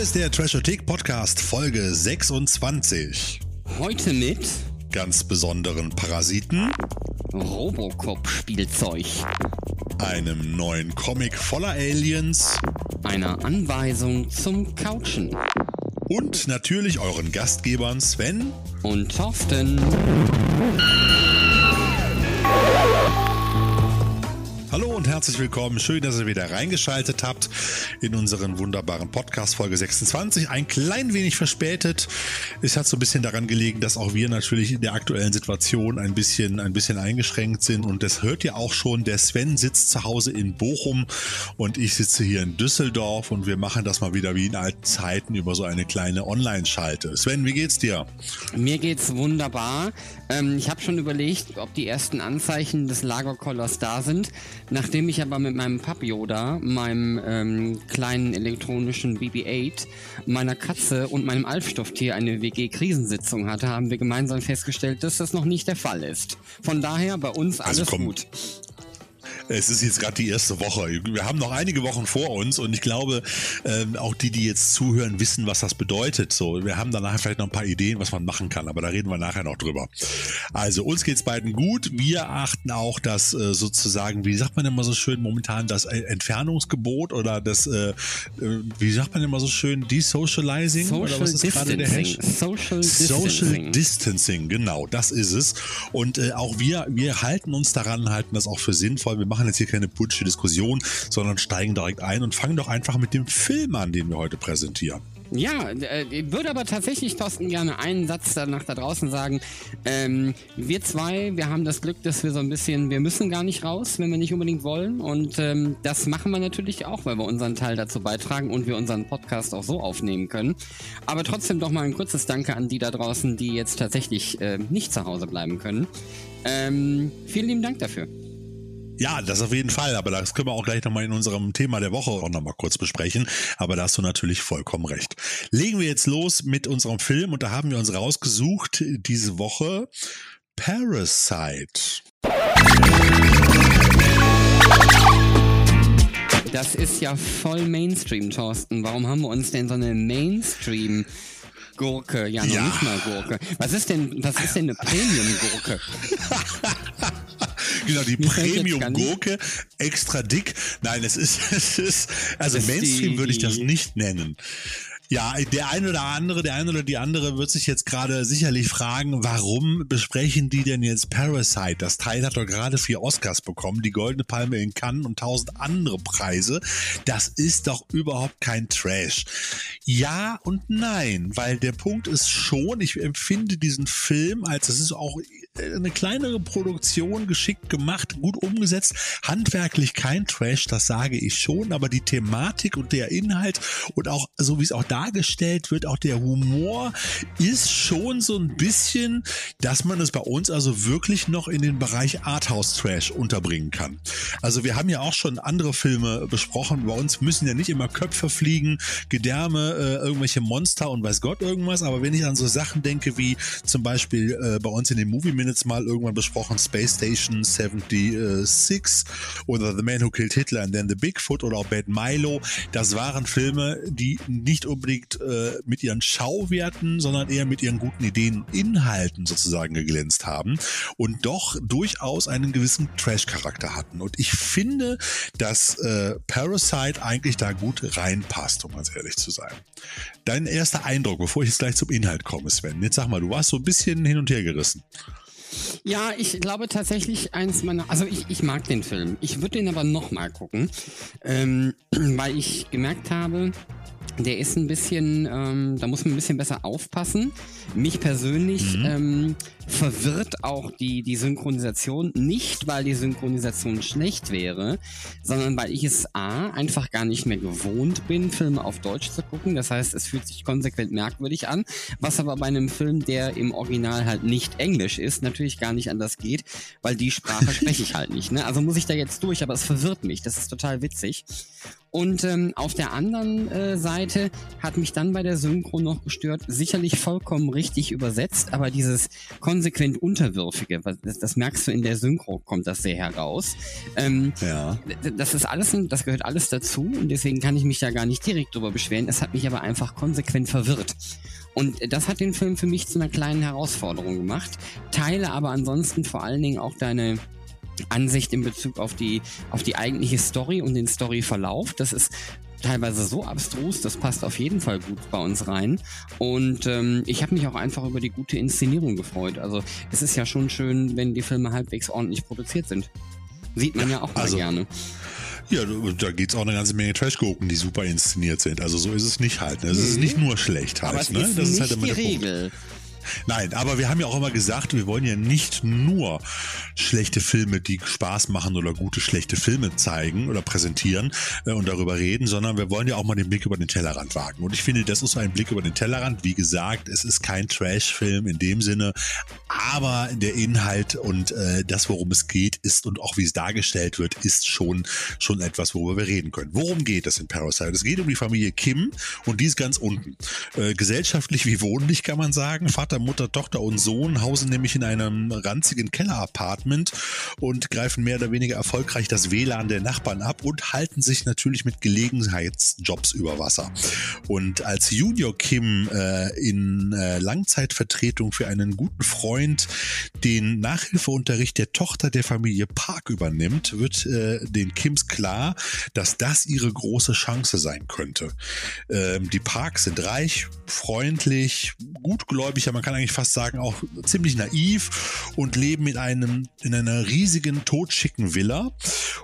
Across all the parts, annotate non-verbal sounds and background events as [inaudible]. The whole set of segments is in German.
ist der Trashothek Podcast Folge 26. Heute mit Ganz besonderen Parasiten, Robocop-Spielzeug, einem neuen Comic voller Aliens einer Anweisung zum Couchen und natürlich euren Gastgebern Sven und Thorsten. Herzlich willkommen. Schön, dass ihr wieder reingeschaltet habt in unseren wunderbaren Podcast Folge 26. Ein klein wenig verspätet. Es hat so ein bisschen daran gelegen, dass auch wir natürlich in der aktuellen Situation ein bisschen, ein bisschen eingeschränkt sind. Und das hört ihr auch schon. Der Sven sitzt zu Hause in Bochum und ich sitze hier in Düsseldorf und wir machen das mal wieder wie in alten Zeiten über so eine kleine Online-Schalte. Sven, wie geht's dir? Mir geht's wunderbar. Ähm, ich habe schon überlegt, ob die ersten Anzeichen des Lagerkollers da sind. Nachdem ich aber mit meinem Papp Yoda, meinem ähm, kleinen elektronischen BB-8, meiner Katze und meinem Alfstofftier eine WG-Krisensitzung hatte, haben wir gemeinsam festgestellt, dass das noch nicht der Fall ist. Von daher bei uns also alles also komm, gut. Es ist jetzt gerade die erste Woche. Wir haben noch einige Wochen vor uns und ich glaube, ähm, auch die, die jetzt zuhören, wissen, was das bedeutet. So, wir haben danach vielleicht noch ein paar Ideen, was man machen kann, aber da reden wir nachher noch drüber. Also uns geht's beiden gut. Wir achten auch das äh, sozusagen, wie sagt man immer so schön momentan, das Entfernungsgebot oder das, äh, äh wie sagt man immer so schön, Desocializing Social oder was ist gerade der Hash? Social Distancing. Social Distancing, genau, das ist es. Und äh, auch wir, wir halten uns daran, halten das auch für sinnvoll. Wir machen machen jetzt hier keine politische Diskussion, sondern steigen direkt ein und fangen doch einfach mit dem Film an, den wir heute präsentieren. Ja, äh, ich würde aber tatsächlich, Thorsten, gerne einen Satz danach da draußen sagen. Ähm, wir zwei, wir haben das Glück, dass wir so ein bisschen, wir müssen gar nicht raus, wenn wir nicht unbedingt wollen. Und ähm, das machen wir natürlich auch, weil wir unseren Teil dazu beitragen und wir unseren Podcast auch so aufnehmen können. Aber trotzdem doch mal ein kurzes Danke an die da draußen, die jetzt tatsächlich äh, nicht zu Hause bleiben können. Ähm, vielen lieben Dank dafür. Ja, das auf jeden Fall. Aber das können wir auch gleich nochmal in unserem Thema der Woche auch nochmal kurz besprechen. Aber da hast du natürlich vollkommen recht. Legen wir jetzt los mit unserem Film und da haben wir uns rausgesucht diese Woche Parasite. Das ist ja voll Mainstream, Thorsten. Warum haben wir uns denn so eine Mainstream Gurke, ja noch ja. nicht mal Gurke. Was ist denn, was ist denn eine Premium-Gurke? [laughs] genau, die Premium-Gurke, extra dick. Nein, es ist, [laughs] es ist, also das Mainstream würde ich das nicht nennen. Ja, der eine oder andere, der eine oder die andere wird sich jetzt gerade sicherlich fragen, warum besprechen die denn jetzt Parasite? Das Teil hat doch gerade vier Oscars bekommen, die Goldene Palme in Cannes und tausend andere Preise. Das ist doch überhaupt kein Trash. Ja und nein, weil der Punkt ist schon, ich empfinde diesen Film als, es ist auch eine kleinere Produktion, geschickt gemacht, gut umgesetzt, handwerklich kein Trash, das sage ich schon, aber die Thematik und der Inhalt und auch so wie es auch dargestellt wird, auch der Humor ist schon so ein bisschen, dass man es bei uns also wirklich noch in den Bereich Arthouse Trash unterbringen kann. Also wir haben ja auch schon andere Filme besprochen, bei uns müssen ja nicht immer Köpfe fliegen, Gedärme, äh, irgendwelche Monster und weiß Gott irgendwas, aber wenn ich an so Sachen denke wie zum Beispiel äh, bei uns in den Movie Minutes mal irgendwann besprochen, Space Station 76 oder The Man Who Killed Hitler and then The Bigfoot oder auch Bad Milo. Das waren Filme, die nicht unbedingt äh, mit ihren Schauwerten, sondern eher mit ihren guten Ideen Inhalten sozusagen geglänzt haben und doch durchaus einen gewissen Trash-Charakter hatten. Und ich finde, dass äh, Parasite eigentlich da gut reinpasst, um ganz ehrlich zu sein. Dein erster Eindruck, bevor ich jetzt gleich zum Inhalt komme, Sven. Jetzt sag mal, du warst so ein bisschen hin und her gerissen. Ja, ich glaube tatsächlich eins meiner, also ich, ich mag den Film. Ich würde den aber nochmal gucken, ähm, [clears throat] weil ich gemerkt habe, der ist ein bisschen, ähm, da muss man ein bisschen besser aufpassen. Mich persönlich mhm. ähm, verwirrt auch die, die Synchronisation nicht, weil die Synchronisation schlecht wäre, sondern weil ich es A, einfach gar nicht mehr gewohnt bin, Filme auf Deutsch zu gucken. Das heißt, es fühlt sich konsequent merkwürdig an, was aber bei einem Film, der im Original halt nicht Englisch ist, natürlich gar nicht anders geht, weil die Sprache spreche ich halt nicht. Ne? Also muss ich da jetzt durch, aber es verwirrt mich. Das ist total witzig. Und ähm, auf der anderen äh, Seite hat mich dann bei der Synchro noch gestört, sicherlich vollkommen richtig übersetzt, aber dieses Kon konsequent Unterwürfige. Das, das, merkst du in der Synchro, kommt das sehr heraus. Ähm, ja. Das ist alles, das gehört alles dazu und deswegen kann ich mich da gar nicht direkt drüber beschweren. Es hat mich aber einfach konsequent verwirrt. Und das hat den Film für mich zu einer kleinen Herausforderung gemacht. Teile aber ansonsten vor allen Dingen auch deine Ansicht in Bezug auf die, auf die eigentliche Story und den Storyverlauf. Das ist teilweise so abstrus, das passt auf jeden Fall gut bei uns rein. Und ähm, ich habe mich auch einfach über die gute Inszenierung gefreut. Also es ist ja schon schön, wenn die Filme halbwegs ordentlich produziert sind. Sieht man ja, ja auch mal also, gerne. Ja, da geht es auch eine ganze Menge Trash-Gurken, die super inszeniert sind. Also so ist es nicht halt. Ne? Es ist nicht nur schlecht halt. Aber es ne? ist das nicht ist halt immer die Regel. Punkt. Nein, aber wir haben ja auch immer gesagt, wir wollen ja nicht nur schlechte Filme, die Spaß machen oder gute schlechte Filme zeigen oder präsentieren äh, und darüber reden, sondern wir wollen ja auch mal den Blick über den Tellerrand wagen. Und ich finde, das ist ein Blick über den Tellerrand. Wie gesagt, es ist kein Trash-Film in dem Sinne, aber der Inhalt und äh, das, worum es geht, ist und auch wie es dargestellt wird, ist schon, schon etwas, worüber wir reden können. Worum geht es in Parasite? Es geht um die Familie Kim und die ist ganz unten. Äh, gesellschaftlich wie wohnlich kann man sagen. Vater Mutter, Tochter und Sohn hausen nämlich in einem ranzigen Keller-Apartment und greifen mehr oder weniger erfolgreich das WLAN der Nachbarn ab und halten sich natürlich mit Gelegenheitsjobs über Wasser. Und als Junior Kim äh, in äh, Langzeitvertretung für einen guten Freund den Nachhilfeunterricht der Tochter der Familie Park übernimmt, wird äh, den Kims klar, dass das ihre große Chance sein könnte. Ähm, die Parks sind reich, freundlich, gutgläubig, aber man kann eigentlich fast sagen, auch ziemlich naiv und leben in einem, in einer riesigen, totschicken Villa.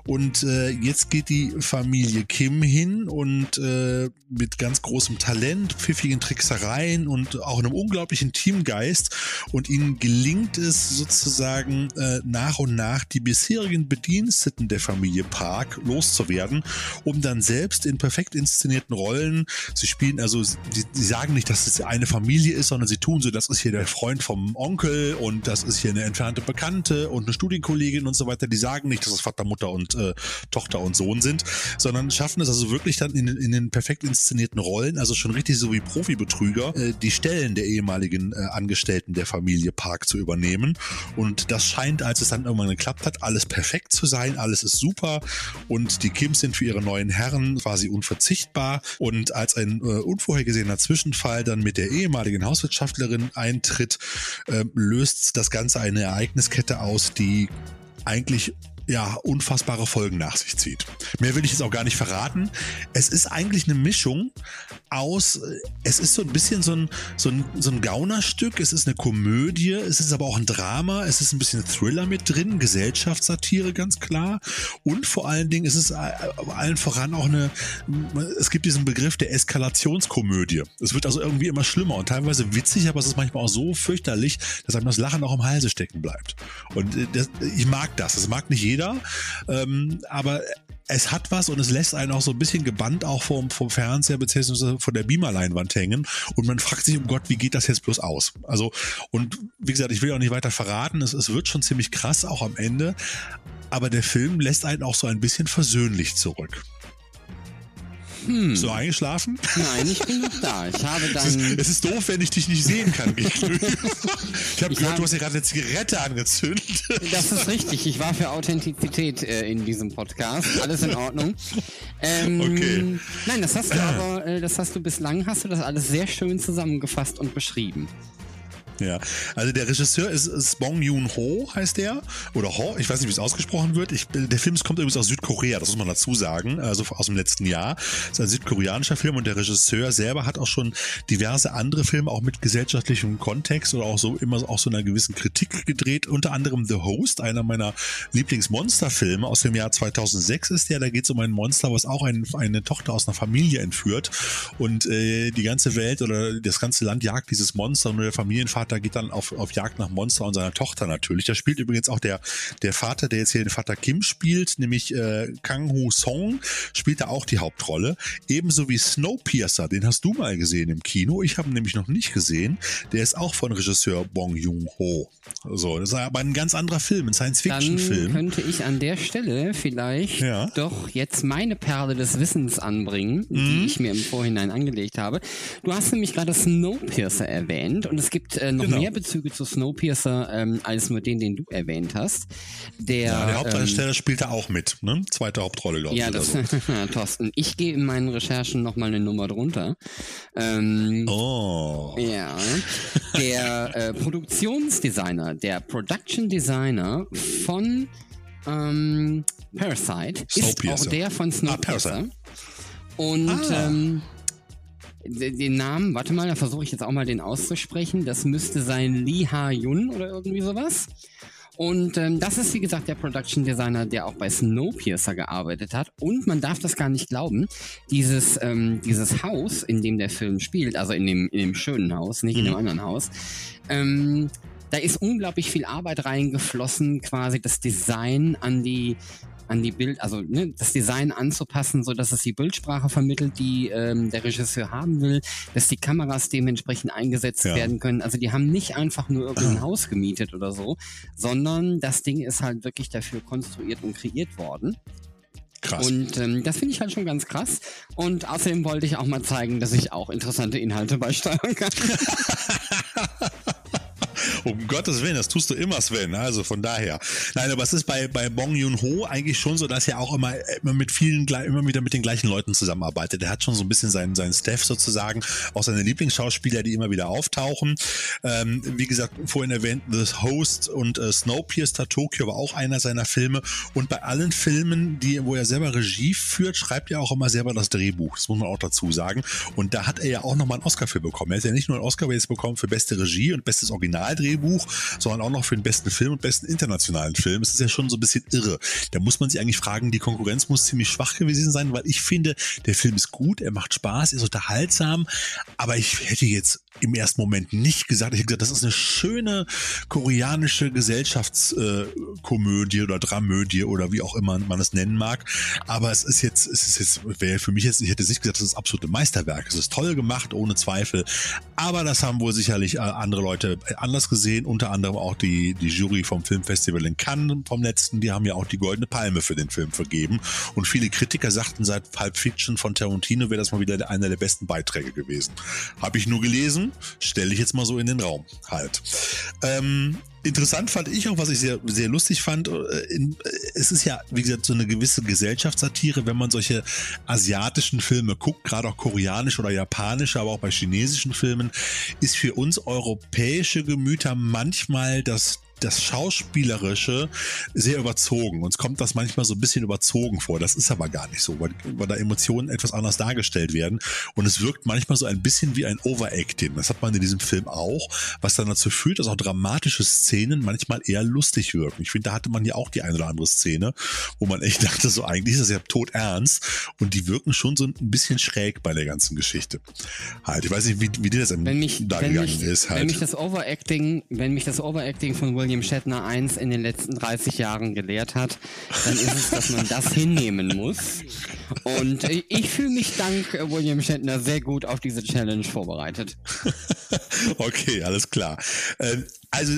Und äh, jetzt geht die Familie Kim hin und äh, mit ganz großem Talent, pfiffigen Tricksereien und auch einem unglaublichen Teamgeist. Und ihnen gelingt es sozusagen äh, nach und nach die bisherigen Bediensteten der Familie Park loszuwerden, um dann selbst in perfekt inszenierten Rollen, sie spielen also, sie, sie sagen nicht, dass es eine Familie ist, sondern sie tun so, dass das ist hier der Freund vom Onkel und das ist hier eine entfernte Bekannte und eine Studienkollegin und so weiter. Die sagen nicht, dass es Vater, Mutter und äh, Tochter und Sohn sind, sondern schaffen es also wirklich dann in, in den perfekt inszenierten Rollen, also schon richtig so wie Profibetrüger, äh, die Stellen der ehemaligen äh, Angestellten der Familie Park zu übernehmen. Und das scheint, als es dann irgendwann geklappt hat, alles perfekt zu sein, alles ist super und die Kims sind für ihre neuen Herren quasi unverzichtbar. Und als ein äh, unvorhergesehener Zwischenfall dann mit der ehemaligen Hauswirtschaftlerin eintritt, äh, löst das Ganze eine Ereigniskette aus, die eigentlich ja, unfassbare Folgen nach sich zieht. Mehr will ich jetzt auch gar nicht verraten. Es ist eigentlich eine Mischung aus, äh, es ist so ein bisschen so ein, so ein, so ein Gaunerstück, es ist eine Komödie, es ist aber auch ein Drama, es ist ein bisschen Thriller mit drin, Gesellschaftssatire ganz klar und vor allen Dingen ist es äh, allen voran auch eine, es gibt diesen Begriff der Eskalationskomödie. Es wird also irgendwie immer schlimmer und teilweise witzig, aber es ist manchmal auch so fürchterlich, dass einem das Lachen auch im Halse stecken bleibt. Und äh, das, ich mag das, das mag nicht jeder. Ähm, aber es hat was und es lässt einen auch so ein bisschen gebannt auch vom, vom Fernseher von der Beamerleinwand hängen und man fragt sich, um Gott, wie geht das jetzt bloß aus? Also, und wie gesagt, ich will auch nicht weiter verraten, es, es wird schon ziemlich krass, auch am Ende, aber der Film lässt einen auch so ein bisschen versöhnlich zurück. Hm. So eingeschlafen? Nein, ich bin noch da. Ich [laughs] habe dann. Es ist, es ist doof, wenn ich dich nicht sehen kann. [laughs] ich habe gehört, hab... du hast ja gerade eine Zigarette angezündet. Das ist richtig. Ich war für Authentizität äh, in diesem Podcast. Alles in Ordnung. Ähm, okay. Nein, das hast du aber, äh, das hast du bislang, hast du das alles sehr schön zusammengefasst und beschrieben. Ja, also der Regisseur ist, ist Bong Joon-ho, heißt der. Oder Ho, ich weiß nicht, wie es ausgesprochen wird. Ich, der Film kommt übrigens aus Südkorea, das muss man dazu sagen, also aus dem letzten Jahr. Das ist ein südkoreanischer Film und der Regisseur selber hat auch schon diverse andere Filme, auch mit gesellschaftlichem Kontext oder auch so immer auch so einer gewissen Kritik gedreht. Unter anderem The Host, einer meiner Lieblingsmonsterfilme aus dem Jahr 2006 ist der. Da geht es um ein Monster, was auch ein, eine Tochter aus einer Familie entführt. Und äh, die ganze Welt oder das ganze Land jagt dieses Monster und der Familienvater Vater geht dann auf, auf Jagd nach Monster und seiner Tochter natürlich. Da spielt übrigens auch der, der Vater, der jetzt hier den Vater Kim spielt, nämlich äh, Kang Hu Song, spielt da auch die Hauptrolle. Ebenso wie Snowpiercer, den hast du mal gesehen im Kino. Ich habe ihn nämlich noch nicht gesehen. Der ist auch von Regisseur Bong Joon-ho. So, das ist aber ein ganz anderer Film, ein Science-Fiction-Film. Könnte ich an der Stelle vielleicht ja. doch jetzt meine Perle des Wissens anbringen, die mhm. ich mir im Vorhinein angelegt habe. Du hast nämlich gerade Snowpiercer erwähnt und es gibt äh, noch genau. mehr Bezüge zu Snowpiercer ähm, als nur den, den du erwähnt hast. Der, ja, der Hauptdarsteller ähm, spielt da auch mit, ne? Zweite Hauptrolle, glaube ich. Ja, das, so. [laughs] Thorsten. Ich gehe in meinen Recherchen nochmal eine Nummer drunter. Ähm, oh. Ja. Der äh, Produktionsdesigner, der Production Designer von ähm, Parasite ist auch der von Snowpiercer. Ah, Und ah. ähm, den Namen, warte mal, da versuche ich jetzt auch mal den auszusprechen. Das müsste sein Lee Ha-Yun oder irgendwie sowas. Und ähm, das ist, wie gesagt, der Production Designer, der auch bei Snowpiercer gearbeitet hat. Und man darf das gar nicht glauben, dieses, ähm, dieses Haus, in dem der Film spielt, also in dem, in dem schönen Haus, nicht in dem mhm. anderen Haus, ähm, da ist unglaublich viel Arbeit reingeflossen, quasi das Design an die an die Bild, also ne, das Design anzupassen, so dass es die Bildsprache vermittelt, die ähm, der Regisseur haben will, dass die Kameras dementsprechend eingesetzt ja. werden können. Also die haben nicht einfach nur irgendein Haus gemietet oder so, sondern das Ding ist halt wirklich dafür konstruiert und kreiert worden. Krass. Und ähm, das finde ich halt schon ganz krass. Und außerdem wollte ich auch mal zeigen, dass ich auch interessante Inhalte beisteuern kann. [laughs] [laughs] um Gottes Willen, das tust du immer, Sven. Also von daher. Nein, aber es ist bei, bei Bong Joon-ho eigentlich schon so, dass er auch immer, immer mit vielen, immer wieder mit den gleichen Leuten zusammenarbeitet. Er hat schon so ein bisschen seinen, seinen Staff sozusagen, auch seine Lieblingsschauspieler, die immer wieder auftauchen. Ähm, wie gesagt, vorhin erwähnt, The Host und äh, Snowpiercer Tokyo war auch einer seiner Filme. Und bei allen Filmen, die, wo er selber Regie führt, schreibt er auch immer selber das Drehbuch. Das muss man auch dazu sagen. Und da hat er ja auch nochmal einen Oscar für bekommen. Er hat ja nicht nur einen Oscar jetzt bekommen für beste Regie und bestes Originaldrehbuch, Drehbuch, sondern auch noch für den besten Film und besten internationalen Film. Es ist ja schon so ein bisschen irre. Da muss man sich eigentlich fragen, die Konkurrenz muss ziemlich schwach gewesen sein, weil ich finde, der Film ist gut, er macht Spaß, ist unterhaltsam, aber ich hätte jetzt im ersten Moment nicht gesagt. Ich habe gesagt, das ist eine schöne koreanische Gesellschaftskomödie äh, oder Dramödie oder wie auch immer man es nennen mag. Aber es ist jetzt, es ist jetzt, wäre für mich jetzt, ich hätte nicht gesagt, das ist absolute Meisterwerk. Es ist toll gemacht, ohne Zweifel. Aber das haben wohl sicherlich äh, andere Leute anders gesehen. Unter anderem auch die, die Jury vom Filmfestival in Cannes vom letzten. Die haben ja auch die Goldene Palme für den Film vergeben. Und viele Kritiker sagten, seit Pulp Fiction von Tarantino wäre das mal wieder einer der besten Beiträge gewesen. Habe ich nur gelesen stelle ich jetzt mal so in den Raum halt. Ähm, interessant fand ich auch, was ich sehr, sehr lustig fand, äh, in, äh, es ist ja, wie gesagt, so eine gewisse Gesellschaftssatire, wenn man solche asiatischen Filme guckt, gerade auch koreanische oder japanische, aber auch bei chinesischen Filmen, ist für uns europäische Gemüter manchmal das das Schauspielerische sehr überzogen. Uns kommt das manchmal so ein bisschen überzogen vor. Das ist aber gar nicht so, weil, weil da Emotionen etwas anders dargestellt werden. Und es wirkt manchmal so ein bisschen wie ein Overacting. Das hat man in diesem Film auch, was dann dazu führt, dass auch dramatische Szenen manchmal eher lustig wirken. Ich finde, da hatte man ja auch die eine oder andere Szene, wo man echt [laughs] dachte, so eigentlich ist das ja tot ernst. Und die wirken schon so ein bisschen schräg bei der ganzen Geschichte. Halt, ich weiß nicht, wie, wie dir das wenn mich, da gegangen mich, ist. Halt. Wenn mich das Overacting, wenn mich das Overacting von Will William Shatner 1 in den letzten 30 Jahren gelehrt hat, dann ist es, dass man das hinnehmen muss. Und ich fühle mich dank William Shatner sehr gut auf diese Challenge vorbereitet. [laughs] okay, alles klar. Ähm, also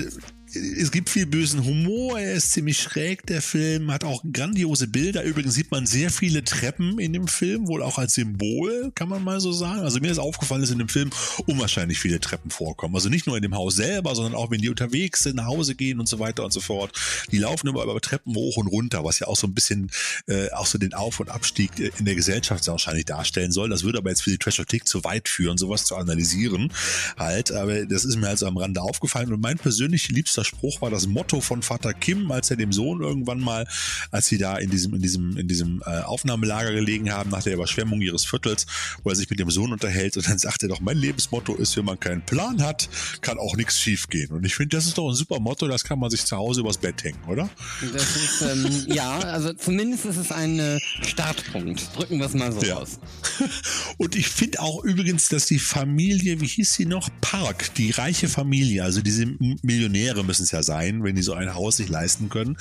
es gibt viel bösen Humor, er ist ziemlich schräg, der Film, hat auch grandiose Bilder. Übrigens sieht man sehr viele Treppen in dem Film, wohl auch als Symbol, kann man mal so sagen. Also mir ist aufgefallen, dass in dem Film unwahrscheinlich viele Treppen vorkommen. Also nicht nur in dem Haus selber, sondern auch wenn die unterwegs sind, nach Hause gehen und so weiter und so fort. Die laufen immer über Treppen hoch und runter, was ja auch so ein bisschen äh, auch so den Auf- und Abstieg in der Gesellschaft wahrscheinlich darstellen soll. Das würde aber jetzt für die Trash-Kritik zu weit führen, sowas zu analysieren halt. Aber das ist mir also am Rande aufgefallen und mein persönlich liebster bester Spruch war das Motto von Vater Kim, als er dem Sohn irgendwann mal, als sie da in diesem, in diesem, in diesem äh, Aufnahmelager gelegen haben, nach der Überschwemmung ihres Viertels, wo er sich mit dem Sohn unterhält und dann [laughs] sagt er doch, mein Lebensmotto ist, wenn man keinen Plan hat, kann auch nichts schiefgehen. Und ich finde, das ist doch ein super Motto, das kann man sich zu Hause übers Bett hängen, oder? Das ist, ähm, [laughs] ja, also zumindest ist es ein äh, Startpunkt. Drücken wir es mal so ja. aus. [laughs] Und ich finde auch übrigens, dass die Familie, wie hieß sie noch? Park, die reiche Familie, also diese Millionäre müssen es ja sein, wenn die so ein Haus sich leisten können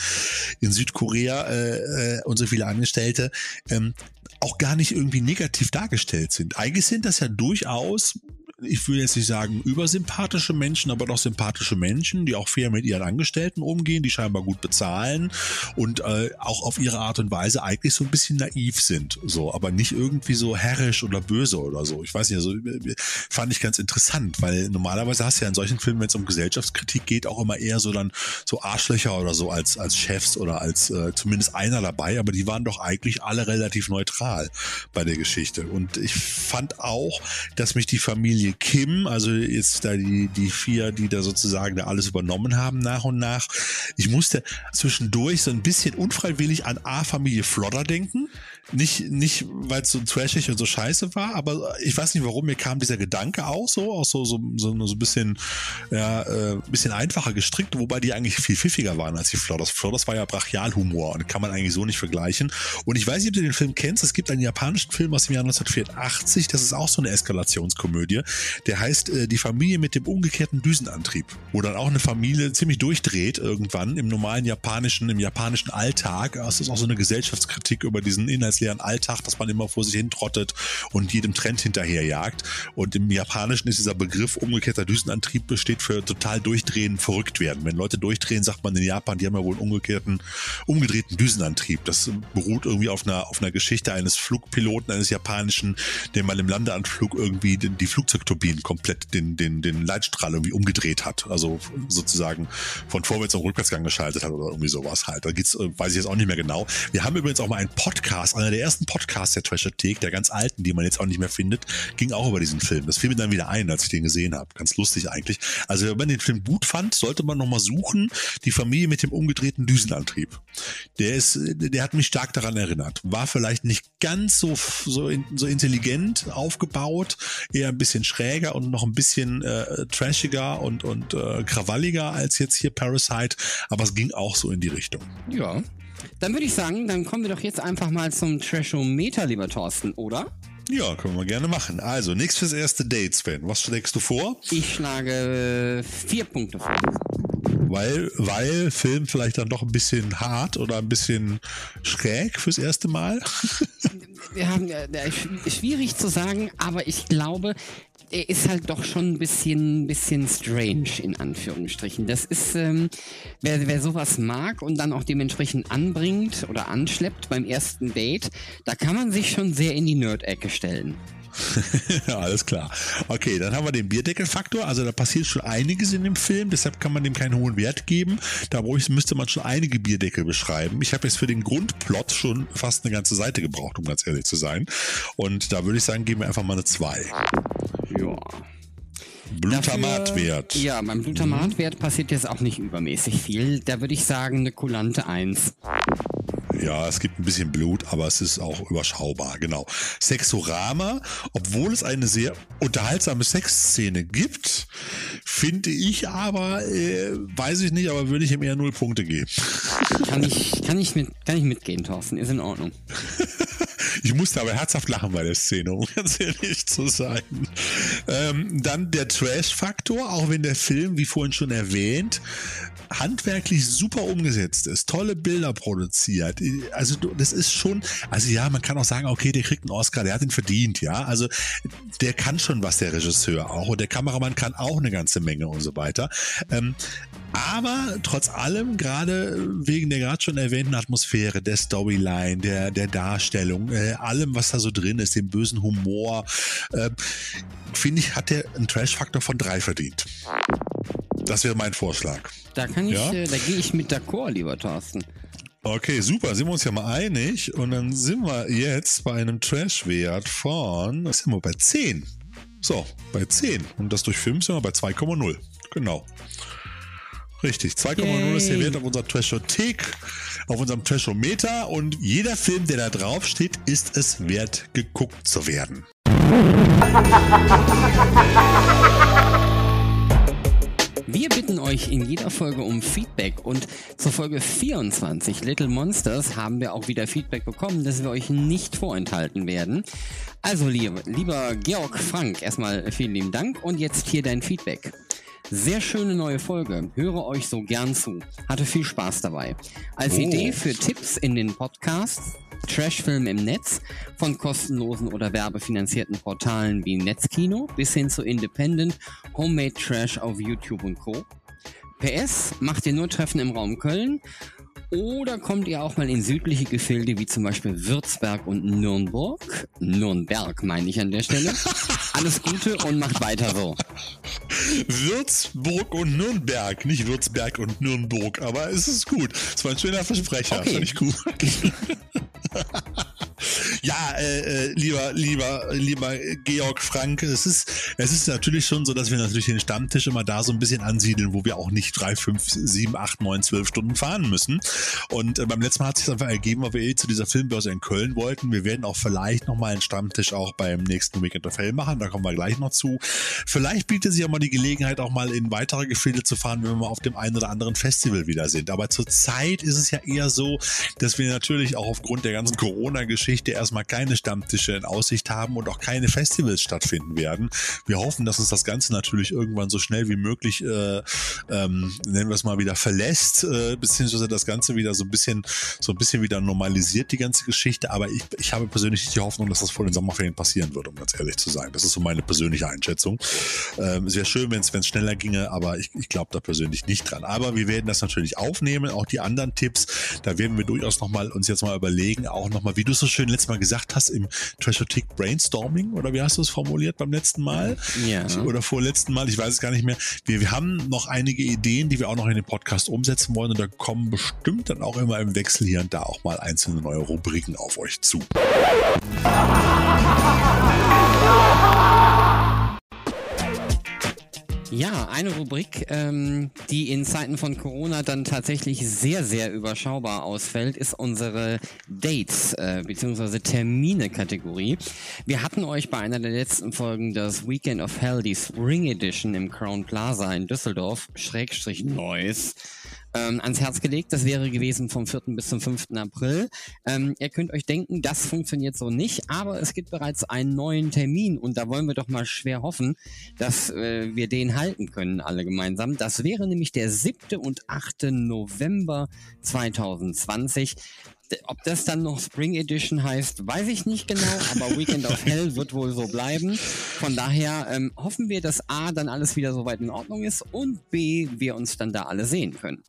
in Südkorea äh, äh, und so viele Angestellte, ähm, auch gar nicht irgendwie negativ dargestellt sind. Eigentlich sind das ja durchaus ich will jetzt nicht sagen übersympathische Menschen, aber doch sympathische Menschen, die auch fair mit ihren Angestellten umgehen, die scheinbar gut bezahlen und äh, auch auf ihre Art und Weise eigentlich so ein bisschen naiv sind, so, aber nicht irgendwie so herrisch oder böse oder so. Ich weiß nicht, also fand ich ganz interessant, weil normalerweise hast du ja in solchen Filmen, wenn es um Gesellschaftskritik geht, auch immer eher so dann so Arschlöcher oder so als als Chefs oder als äh, zumindest einer dabei, aber die waren doch eigentlich alle relativ neutral bei der Geschichte und ich fand auch, dass mich die Familie Kim, also jetzt da die, die vier, die da sozusagen da alles übernommen haben nach und nach, ich musste zwischendurch so ein bisschen unfreiwillig an A-Familie Flodder denken. Nicht, nicht weil es so trashig und so scheiße war, aber ich weiß nicht warum, mir kam dieser Gedanke auch so, auch so, so, so, so ein bisschen, ja, äh, bisschen einfacher gestrickt, wobei die eigentlich viel pfiffiger waren als die Flodders. Flodders war ja Brachialhumor und kann man eigentlich so nicht vergleichen. Und ich weiß nicht, ob du den Film kennst, es gibt einen japanischen Film aus dem Jahr 1984, das ist auch so eine Eskalationskomödie, der heißt äh, Die Familie mit dem umgekehrten Düsenantrieb, wo dann auch eine Familie ziemlich durchdreht irgendwann im normalen japanischen, im japanischen Alltag. Das ist auch so eine Gesellschaftskritik über diesen Inhalts leeren Alltag, dass man immer vor sich hin trottet und jedem Trend hinterherjagt. Und im Japanischen ist dieser Begriff umgekehrter Düsenantrieb besteht für total durchdrehen, verrückt werden. Wenn Leute durchdrehen, sagt man in Japan, die haben ja wohl einen umgekehrten, umgedrehten Düsenantrieb. Das beruht irgendwie auf einer, auf einer Geschichte eines Flugpiloten, eines japanischen, der mal im Landeanflug irgendwie den, die Flugzeugturbinen komplett den, den, den Leitstrahl irgendwie umgedreht hat. Also sozusagen von Vorwärts- und Rückwärtsgang geschaltet hat oder irgendwie sowas halt. Da geht's, äh, weiß ich jetzt auch nicht mehr genau. Wir haben übrigens auch mal einen Podcast, einer der ersten Podcasts der Trashothek, der ganz alten, die man jetzt auch nicht mehr findet, ging auch über diesen Film. Das fiel mir dann wieder ein, als ich den gesehen habe. Ganz lustig eigentlich. Also wenn man den Film gut fand, sollte man nochmal suchen. Die Familie mit dem umgedrehten Düsenantrieb. Der ist, der hat mich stark daran erinnert. War vielleicht nicht ganz so, so, so intelligent aufgebaut, eher ein bisschen schräger und noch ein bisschen äh, trashiger und, und äh, krawalliger als jetzt hier Parasite, aber es ging auch so in die Richtung. Ja, dann würde ich sagen, dann kommen wir doch jetzt einfach mal zum Trashometer, lieber Thorsten, oder? Ja, können wir gerne machen. Also, nichts fürs erste Date, Sven. Was schlägst du vor? Ich schlage vier Punkte vor. Weil, weil Film vielleicht dann doch ein bisschen hart oder ein bisschen schräg fürs erste Mal? [laughs] Wir haben ja, schwierig zu sagen, aber ich glaube, er ist halt doch schon ein bisschen, bisschen strange, in Anführungsstrichen. Das ist, ähm, wer, wer sowas mag und dann auch dementsprechend anbringt oder anschleppt beim ersten Date, da kann man sich schon sehr in die Nerd-Ecke stellen. [laughs] Alles klar. Okay, dann haben wir den Bierdeckelfaktor. Also da passiert schon einiges in dem Film, deshalb kann man dem keinen hohen Wert geben. Da müsste man schon einige Bierdeckel beschreiben. Ich habe jetzt für den Grundplot schon fast eine ganze Seite gebraucht, um ganz ehrlich zu sein. Und da würde ich sagen, geben wir einfach mal eine 2. Ja. Blutamatwert. Ja, beim Blutamatwert mhm. passiert jetzt auch nicht übermäßig viel. Da würde ich sagen, eine kulante 1. Ja, es gibt ein bisschen Blut, aber es ist auch überschaubar, genau. Sexorama, obwohl es eine sehr unterhaltsame Sexszene gibt, finde ich aber, äh, weiß ich nicht, aber würde ich ihm eher null Punkte geben. Kann ich, kann ich, mit, kann ich mitgehen, Thorsten, ist in Ordnung. [laughs] Ich musste aber herzhaft lachen bei der Szene, um ganz ehrlich zu sein. Ähm, dann der Trash-Faktor, auch wenn der Film, wie vorhin schon erwähnt, handwerklich super umgesetzt ist, tolle Bilder produziert. Also das ist schon, also ja, man kann auch sagen, okay, der kriegt einen Oscar, der hat ihn verdient, ja. Also der kann schon was, der Regisseur auch. Und der Kameramann kann auch eine ganze Menge und so weiter. Ähm, aber trotz allem, gerade wegen der gerade schon erwähnten Atmosphäre, der Storyline, der, der Darstellung, äh, allem, was da so drin ist, dem bösen Humor, äh, finde ich, hat der einen Trash-Faktor von drei verdient. Das wäre mein Vorschlag. Da kann ich, ja? äh, da gehe ich mit d'accord, lieber Thorsten. Okay, super. Sind wir uns ja mal einig. Und dann sind wir jetzt bei einem Trash-Wert von, was sind wir, bei 10. So, bei 10. Und das durch 5 sind wir bei 2,0. Genau. Richtig, 2,0 ist der Wert auf unserer Trashothek, auf unserem Trashometer und jeder Film, der da drauf steht, ist es wert, geguckt zu werden. Wir bitten euch in jeder Folge um Feedback und zur Folge 24 Little Monsters haben wir auch wieder Feedback bekommen, das wir euch nicht vorenthalten werden. Also lieber, lieber Georg Frank, erstmal vielen lieben Dank und jetzt hier dein Feedback. Sehr schöne neue Folge. Höre euch so gern zu. Hatte viel Spaß dabei. Als oh. Idee für Tipps in den Podcasts Trashfilm im Netz, von kostenlosen oder werbefinanzierten Portalen wie Netzkino bis hin zu Independent, Homemade Trash auf YouTube und Co. PS, macht ihr nur Treffen im Raum Köln? Oder kommt ihr auch mal in südliche Gefilde wie zum Beispiel Würzberg und Nürnberg? Nürnberg meine ich an der Stelle. Alles Gute und macht weiter so. Würzburg und Nürnberg, nicht Würzberg und Nürnberg, aber es ist gut. Es war ein schöner Versprecher, okay. fand ich gut. [laughs] Ja, äh, äh, lieber, lieber, lieber Georg Frank, es ist, es ist natürlich schon so, dass wir natürlich den Stammtisch immer da so ein bisschen ansiedeln, wo wir auch nicht drei, fünf, sieben, acht, neun, zwölf Stunden fahren müssen. Und äh, beim letzten Mal hat sich einfach ergeben, weil wir eh zu dieser Filmbörse in Köln wollten. Wir werden auch vielleicht nochmal einen Stammtisch auch beim nächsten Weekend of Hell machen. Da kommen wir gleich noch zu. Vielleicht bietet sich auch mal die Gelegenheit, auch mal in weitere Gefilde zu fahren, wenn wir mal auf dem einen oder anderen Festival wieder sind. Aber zurzeit ist es ja eher so, dass wir natürlich auch aufgrund der ganzen Corona-Geschichte erstmal keine Stammtische in Aussicht haben und auch keine Festivals stattfinden werden. Wir hoffen, dass uns das Ganze natürlich irgendwann so schnell wie möglich, äh, ähm, nennen wir es mal wieder, verlässt, äh, beziehungsweise das Ganze wieder so ein bisschen, so ein bisschen wieder normalisiert, die ganze Geschichte. Aber ich, ich habe persönlich nicht die Hoffnung, dass das vor den Sommerferien passieren wird, um ganz ehrlich zu sein. Das ist so meine persönliche Einschätzung. Ähm, es wäre schön, wenn es schneller ginge, aber ich, ich glaube da persönlich nicht dran. Aber wir werden das natürlich aufnehmen, auch die anderen Tipps. Da werden wir durchaus nochmal uns jetzt mal überlegen, auch nochmal, wie du es so schön letztes Mal gesagt hast, im Trashotik Brainstorming oder wie hast du es formuliert beim letzten Mal? Ja. Oder vorletzten Mal, ich weiß es gar nicht mehr. Wir, wir haben noch einige Ideen, die wir auch noch in den Podcast umsetzen wollen und da kommen bestimmt dann auch immer im Wechsel hier und da auch mal einzelne neue Rubriken auf euch zu. Ja, eine Rubrik, ähm, die in Zeiten von Corona dann tatsächlich sehr, sehr überschaubar ausfällt, ist unsere Dates äh, bzw. Termine-Kategorie. Wir hatten euch bei einer der letzten Folgen das Weekend of Hell, die Spring Edition im Crown Plaza in Düsseldorf, Schrägstrich Neuss, ähm, ans Herz gelegt. Das wäre gewesen vom 4. bis zum 5. April. Ähm, ihr könnt euch denken, das funktioniert so nicht, aber es gibt bereits einen neuen Termin und da wollen wir doch mal schwer hoffen, dass äh, wir den halten können, alle gemeinsam. Das wäre nämlich der 7. und 8. November 2020. Ob das dann noch Spring Edition heißt, weiß ich nicht genau, aber [laughs] Weekend of Hell wird wohl so bleiben. Von daher ähm, hoffen wir, dass A dann alles wieder soweit in Ordnung ist und B wir uns dann da alle sehen können.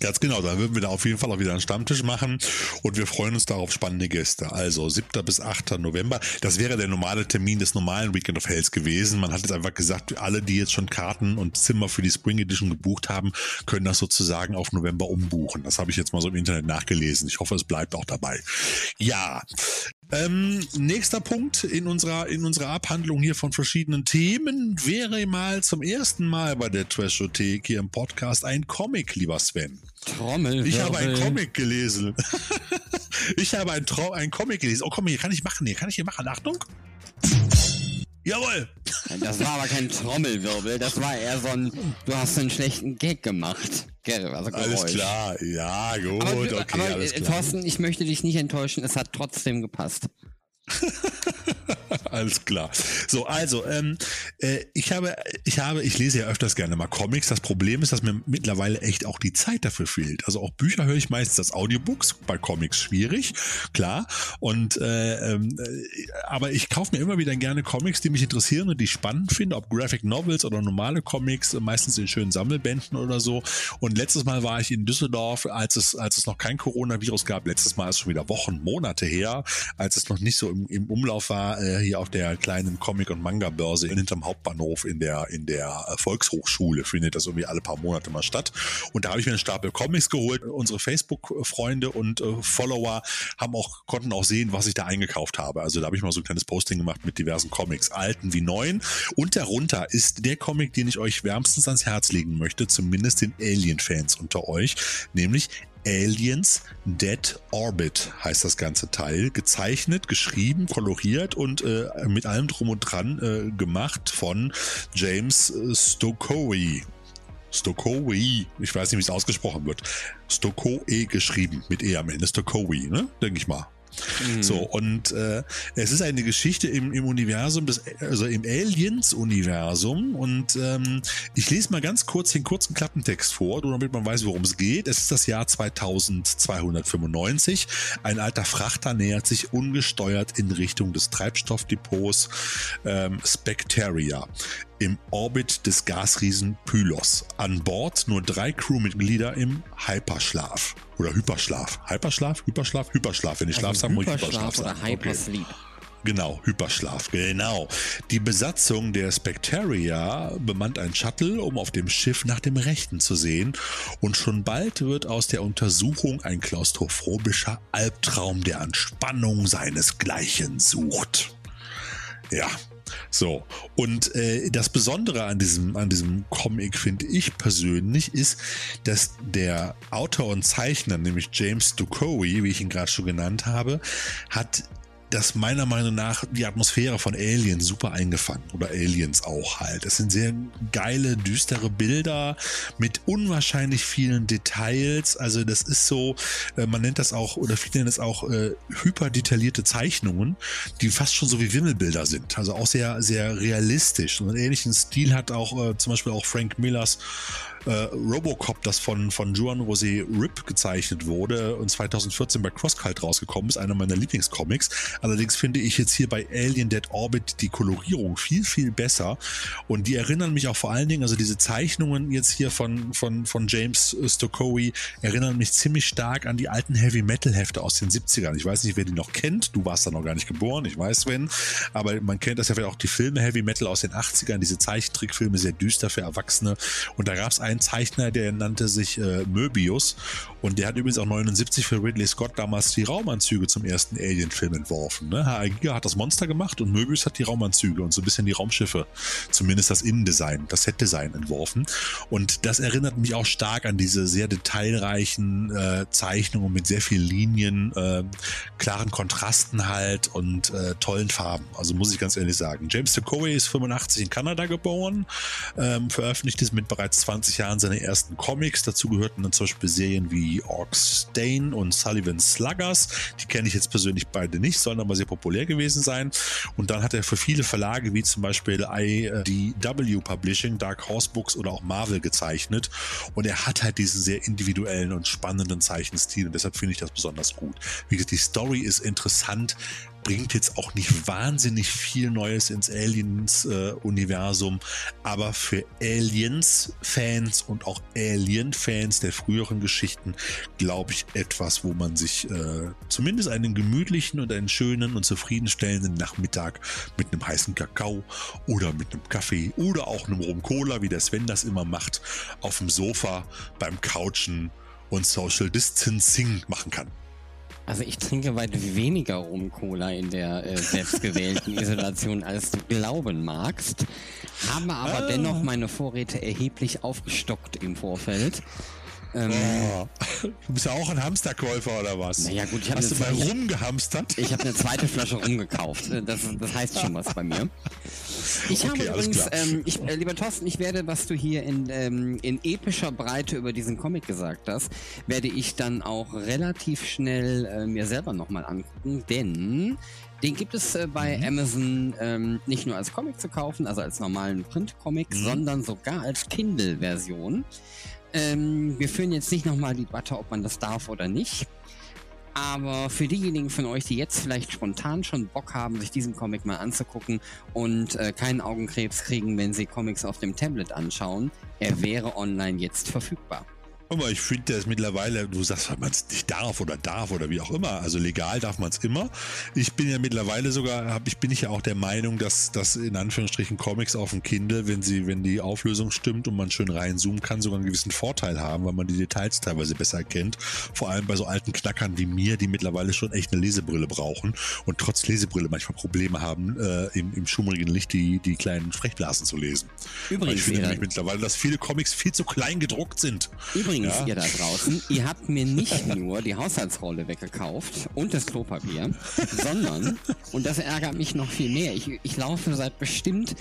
Ganz genau, da würden wir da auf jeden Fall auch wieder einen Stammtisch machen und wir freuen uns darauf spannende Gäste. Also 7. bis 8. November, das wäre der normale Termin des normalen Weekend of Hells gewesen. Man hat jetzt einfach gesagt, alle, die jetzt schon Karten und Zimmer für die Spring Edition gebucht haben, können das sozusagen auf November umbuchen. Das habe ich jetzt mal so im Internet nachgelesen. Ich hoffe, es bleibt auch dabei. Ja, ähm, nächster Punkt in unserer, in unserer Abhandlung hier von verschiedenen Themen wäre mal zum ersten Mal bei der Trashothek hier im Podcast ein Comic, lieber Sven. Trommel. Ich habe ein Comic gelesen. [laughs] ich habe ein, Tro ein Comic gelesen. Oh komm, hier kann ich machen, hier kann ich hier machen. Achtung. Jawohl. Das war aber kein Trommelwirbel, das war eher so ein, du hast einen schlechten Gag gemacht. Also alles klar, ja, gut, aber, okay, aber, alles klar. Thorsten, ich möchte dich nicht enttäuschen, es hat trotzdem gepasst. [laughs] Alles klar. So, also, ähm, äh, ich habe, ich habe, ich lese ja öfters gerne mal Comics. Das Problem ist, dass mir mittlerweile echt auch die Zeit dafür fehlt. Also auch Bücher höre ich meistens als Audiobooks, bei Comics schwierig, klar. Und äh, ähm, äh, aber ich kaufe mir immer wieder gerne Comics, die mich interessieren und die ich spannend finde, ob Graphic Novels oder normale Comics, meistens in schönen Sammelbänden oder so. Und letztes Mal war ich in Düsseldorf, als es, als es noch kein Coronavirus gab. Letztes Mal ist schon wieder Wochen, Monate her, als es noch nicht so im, im Umlauf war, äh, hier auf der kleinen Comic- und Manga-Börse hinterm Hauptbahnhof in der, in der äh, Volkshochschule findet das irgendwie alle paar Monate mal statt. Und da habe ich mir einen Stapel Comics geholt. Unsere Facebook-Freunde und äh, Follower haben auch, konnten auch sehen, was ich da eingekauft habe. Also da habe ich mal so ein kleines Posting gemacht mit diversen Comics, alten wie neuen. Und darunter ist der Comic, den ich euch wärmstens ans Herz legen möchte, zumindest den Alien-Fans unter euch, nämlich Aliens Dead Orbit heißt das ganze Teil. Gezeichnet, geschrieben, koloriert und äh, mit allem drum und dran äh, gemacht von James äh, Stokoe. Stokoe, ich weiß nicht, wie es ausgesprochen wird. Stokoe geschrieben, mit E am Ende. Stokoe, ne? Denke ich mal. Mhm. So, und äh, es ist eine Geschichte im, im Universum, des, also im Aliens-Universum. Und ähm, ich lese mal ganz kurz den kurzen Klappentext vor, damit man weiß, worum es geht. Es ist das Jahr 2295. Ein alter Frachter nähert sich ungesteuert in Richtung des Treibstoffdepots ähm, Spectaria im Orbit des Gasriesen Pylos. An Bord nur drei Crewmitglieder im Hyperschlaf. Oder Hyperschlaf. Hyperschlaf? Hyperschlaf? Hyperschlaf. Wenn ich also Schlaf sagen, muss ich Hyperschlaf sagen. Oder Hypersleep. Okay. Genau, Hyperschlaf, genau. Die Besatzung der Spectaria bemannt ein Shuttle, um auf dem Schiff nach dem Rechten zu sehen. Und schon bald wird aus der Untersuchung ein klaustrophobischer Albtraum, der an Spannung seinesgleichen sucht. Ja, so, und äh, das Besondere an diesem, an diesem Comic, finde ich persönlich, ist, dass der Autor und Zeichner, nämlich James Ducowi, wie ich ihn gerade schon genannt habe, hat das meiner Meinung nach die Atmosphäre von Alien super eingefangen oder Aliens auch halt. Es sind sehr geile, düstere Bilder mit unwahrscheinlich vielen Details. Also das ist so, äh, man nennt das auch oder viele nennen es auch äh, hyperdetaillierte Zeichnungen, die fast schon so wie Wimmelbilder sind. Also auch sehr, sehr realistisch. Und einen ähnlichen Stil hat auch äh, zum Beispiel auch Frank Millers äh, Robocop, das von, von Juan José Rip gezeichnet wurde und 2014 bei CrossCult rausgekommen ist, einer meiner Lieblingscomics. Allerdings finde ich jetzt hier bei Alien Dead Orbit die Kolorierung viel, viel besser und die erinnern mich auch vor allen Dingen, also diese Zeichnungen jetzt hier von, von, von James Stokoe erinnern mich ziemlich stark an die alten Heavy Metal Hefte aus den 70ern. Ich weiß nicht, wer die noch kennt. Du warst da noch gar nicht geboren, ich weiß wenn. Aber man kennt das ja vielleicht auch die Filme Heavy Metal aus den 80ern, diese Zeichentrickfilme, sehr düster für Erwachsene. Und da gab es einen ein Zeichner, der nannte sich äh, Möbius und der hat übrigens auch 79 für Ridley Scott damals die Raumanzüge zum ersten Alien-Film entworfen. Ne? H.R. Giger hat das Monster gemacht und Möbius hat die Raumanzüge und so ein bisschen die Raumschiffe, zumindest das Innendesign, das Setdesign entworfen. Und das erinnert mich auch stark an diese sehr detailreichen äh, Zeichnungen mit sehr vielen Linien, äh, klaren Kontrasten halt und äh, tollen Farben. Also muss ich ganz ehrlich sagen. James Tocqueville ist 85 in Kanada geboren, ähm, veröffentlicht es mit bereits 20 Jahren Jahren seine ersten Comics. Dazu gehörten dann zum Beispiel Serien wie Orc Stain und Sullivan Sluggers. Die kenne ich jetzt persönlich beide nicht, sollen aber sehr populär gewesen sein. Und dann hat er für viele Verlage wie zum Beispiel IDW Publishing, Dark Horse Books oder auch Marvel gezeichnet. Und er hat halt diesen sehr individuellen und spannenden Zeichenstil und deshalb finde ich das besonders gut. Wie gesagt, die Story ist interessant bringt jetzt auch nicht wahnsinnig viel Neues ins Aliens-Universum, äh, aber für Aliens-Fans und auch Alien-Fans der früheren Geschichten, glaube ich, etwas, wo man sich äh, zumindest einen gemütlichen und einen schönen und zufriedenstellenden Nachmittag mit einem heißen Kakao oder mit einem Kaffee oder auch einem Rum Cola, wie der Sven das immer macht, auf dem Sofa beim Couchen und Social Distancing machen kann. Also ich trinke weit weniger Rum-Cola in der äh, selbstgewählten [laughs] Isolation, als du glauben magst, habe aber ah. dennoch meine Vorräte erheblich aufgestockt im Vorfeld. Ähm, oh. Du bist ja auch ein Hamsterkäufer oder was? Naja gut, ich habe Hast du mal rumgehamstert? Ich habe eine zweite Flasche rumgekauft. Das, das heißt schon was bei mir. Ich okay, habe übrigens, ähm, ich, äh, lieber Thorsten, ich werde, was du hier in, ähm, in epischer Breite über diesen Comic gesagt hast, werde ich dann auch relativ schnell äh, mir selber nochmal angucken, denn den gibt es äh, bei mhm. Amazon ähm, nicht nur als Comic zu kaufen, also als normalen Print-Comic, mhm. sondern sogar als Kindle-Version. Ähm, wir führen jetzt nicht nochmal die Debatte, ob man das darf oder nicht. Aber für diejenigen von euch, die jetzt vielleicht spontan schon Bock haben, sich diesen Comic mal anzugucken und äh, keinen Augenkrebs kriegen, wenn sie Comics auf dem Tablet anschauen, er wäre online jetzt verfügbar. Aber ich finde das mittlerweile, du sagst, man es nicht darf oder darf oder wie auch immer. Also legal darf man es immer. Ich bin ja mittlerweile sogar, hab, ich bin ich ja auch der Meinung, dass dass in Anführungsstrichen Comics auf dem Kindle, wenn sie, wenn die Auflösung stimmt und man schön reinzoomen kann, sogar einen gewissen Vorteil haben, weil man die Details teilweise besser erkennt. Vor allem bei so alten Knackern wie mir, die mittlerweile schon echt eine Lesebrille brauchen und trotz Lesebrille manchmal Probleme haben, äh, im, im schummrigen Licht die, die kleinen Sprechblasen zu lesen. Übrigens, Weil ich finde nämlich mittlerweile, dass viele Comics viel zu klein gedruckt sind. Übrigens, Übrigens, ja. ihr da draußen, ihr habt mir nicht nur die Haushaltsrolle weggekauft und das Klopapier, sondern, und das ärgert mich noch viel mehr, ich, ich laufe seit bestimmt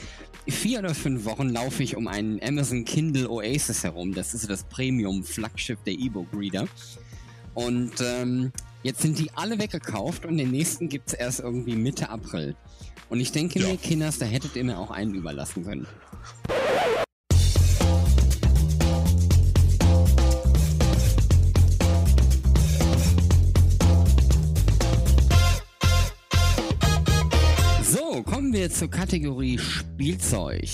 vier oder fünf Wochen laufe ich um einen Amazon Kindle Oasis herum. Das ist das Premium-Flaggschiff der E-Book-Reader. Und ähm, Jetzt sind die alle weggekauft und den nächsten gibt es erst irgendwie Mitte April. Und ich denke ja. mir, Kinders, da hättet ihr mir auch einen überlassen können. Zur Kategorie Spielzeug.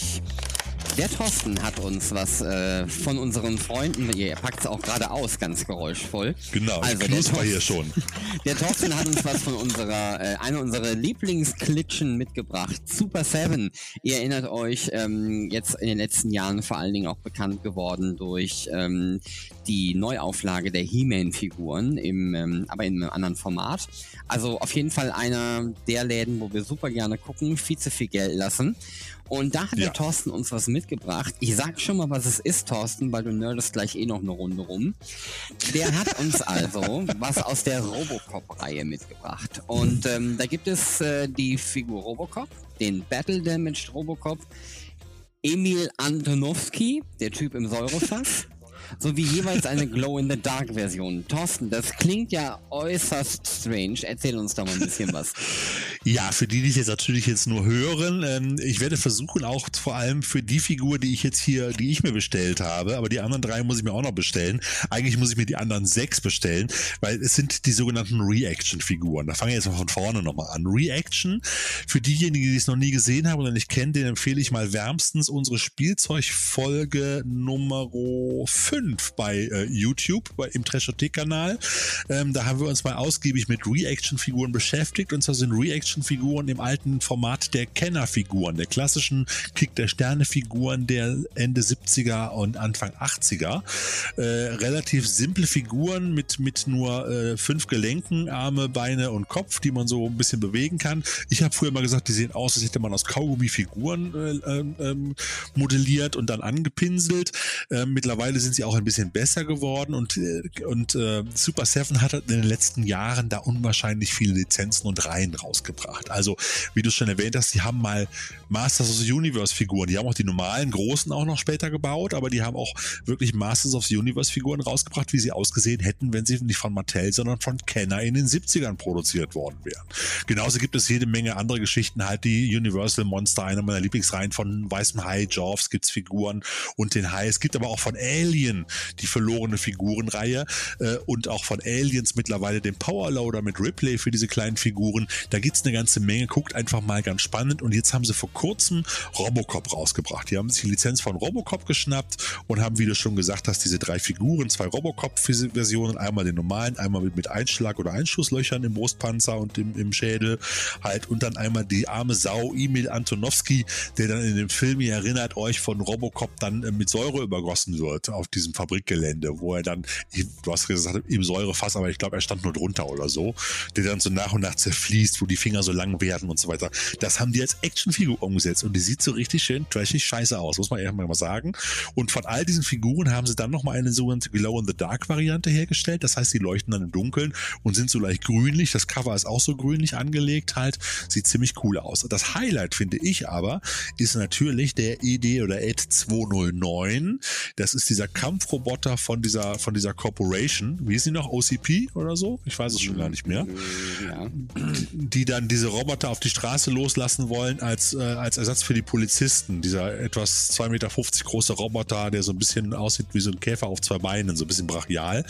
Der Thorsten hat uns was äh, von unseren Freunden, ihr packt es auch gerade aus, ganz geräuschvoll. Genau, also der Thorsten, hier schon. [laughs] Der Thorsten hat uns was von unserer, äh, einer unserer Lieblingsklitschen mitgebracht, Super Seven. Ihr erinnert euch, ähm, jetzt in den letzten Jahren vor allen Dingen auch bekannt geworden durch ähm, die Neuauflage der He-Man-Figuren, ähm, aber in einem anderen Format. Also auf jeden Fall einer der Läden, wo wir super gerne gucken, viel zu viel Geld lassen. Und da hat ja. der Thorsten uns was mitgebracht. Ich sag schon mal, was es ist, Thorsten, weil du nerdest gleich eh noch eine Runde rum. Der hat uns [laughs] also was aus der Robocop-Reihe mitgebracht. Und ähm, da gibt es äh, die Figur Robocop, den Battle Damaged Robocop, Emil Antonowski, der Typ im Säurefass sowie jeweils eine Glow-in-the-Dark-Version. Thorsten, das klingt ja äußerst strange. Erzähl uns da mal ein bisschen was. Ja, für die, die jetzt natürlich jetzt nur hören, ähm, ich werde versuchen, auch vor allem für die Figur, die ich jetzt hier, die ich mir bestellt habe, aber die anderen drei muss ich mir auch noch bestellen. Eigentlich muss ich mir die anderen sechs bestellen, weil es sind die sogenannten Reaction-Figuren. Da fange ich jetzt mal von vorne nochmal an. Reaction, für diejenigen, die es noch nie gesehen haben oder nicht kennen, den empfehle ich mal wärmstens unsere Spielzeugfolge Nummer 5 5 bei äh, YouTube, bei, im Trashothek-Kanal. Ähm, da haben wir uns mal ausgiebig mit Reaction-Figuren beschäftigt. Und zwar sind Reaction-Figuren im alten Format der Kenner-Figuren, der klassischen Kick der Sterne-Figuren der Ende 70er und Anfang 80er. Äh, relativ simple Figuren mit, mit nur äh, fünf Gelenken, Arme, Beine und Kopf, die man so ein bisschen bewegen kann. Ich habe früher mal gesagt, die sehen aus, als hätte man aus Kaugummi-Figuren äh, ähm, ähm, modelliert und dann angepinselt. Ähm, mittlerweile sind sie auch auch ein bisschen besser geworden und, äh, und äh, Super Seven hat in den letzten Jahren da unwahrscheinlich viele Lizenzen und Reihen rausgebracht. Also, wie du schon erwähnt hast, die haben mal Masters of the Universe Figuren, die haben auch die normalen großen auch noch später gebaut, aber die haben auch wirklich Masters of the Universe Figuren rausgebracht, wie sie ausgesehen hätten, wenn sie nicht von Mattel, sondern von Kenner in den 70ern produziert worden wären. Genauso gibt es jede Menge andere Geschichten, halt die Universal Monster, einer meiner Lieblingsreihen von Weißem Hai, Jaws gibt's Figuren und den Hai. Es gibt aber auch von Alien die verlorene Figurenreihe äh, und auch von Aliens mittlerweile den Powerloader mit Ripley für diese kleinen Figuren. Da gibt es eine ganze Menge. Guckt einfach mal ganz spannend. Und jetzt haben sie vor kurzem Robocop rausgebracht. Die haben sich die Lizenz von Robocop geschnappt und haben, wie du schon gesagt hast, diese drei Figuren, zwei Robocop-Versionen, einmal den normalen, einmal mit, mit Einschlag- oder Einschusslöchern im Brustpanzer und im, im Schädel halt und dann einmal die arme Sau Emil Antonowski, der dann in dem Film, ihr erinnert euch, von Robocop dann äh, mit Säure übergossen wird auf diesem diesem Fabrikgelände, wo er dann, du hast gesagt, im Säurefass, aber ich glaube, er stand nur drunter oder so, der dann so nach und nach zerfließt, wo die Finger so lang werden und so weiter. Das haben die als Actionfigur umgesetzt und die sieht so richtig schön trashig scheiße aus, muss man ehrlich mal sagen. Und von all diesen Figuren haben sie dann nochmal eine sogenannte Glow-in-the-Dark-Variante hergestellt. Das heißt, die leuchten dann im Dunkeln und sind so leicht grünlich. Das Cover ist auch so grünlich angelegt halt. Sieht ziemlich cool aus. Das Highlight, finde ich aber, ist natürlich der ED oder ED 209. Das ist dieser Kampf Kampfroboter von dieser, von dieser Corporation, wie ist sie noch, OCP oder so? Ich weiß es schon gar nicht mehr. Ja. Die dann diese Roboter auf die Straße loslassen wollen als, äh, als Ersatz für die Polizisten. Dieser etwas 2,50 Meter große Roboter, der so ein bisschen aussieht wie so ein Käfer auf zwei Beinen, so ein bisschen brachial.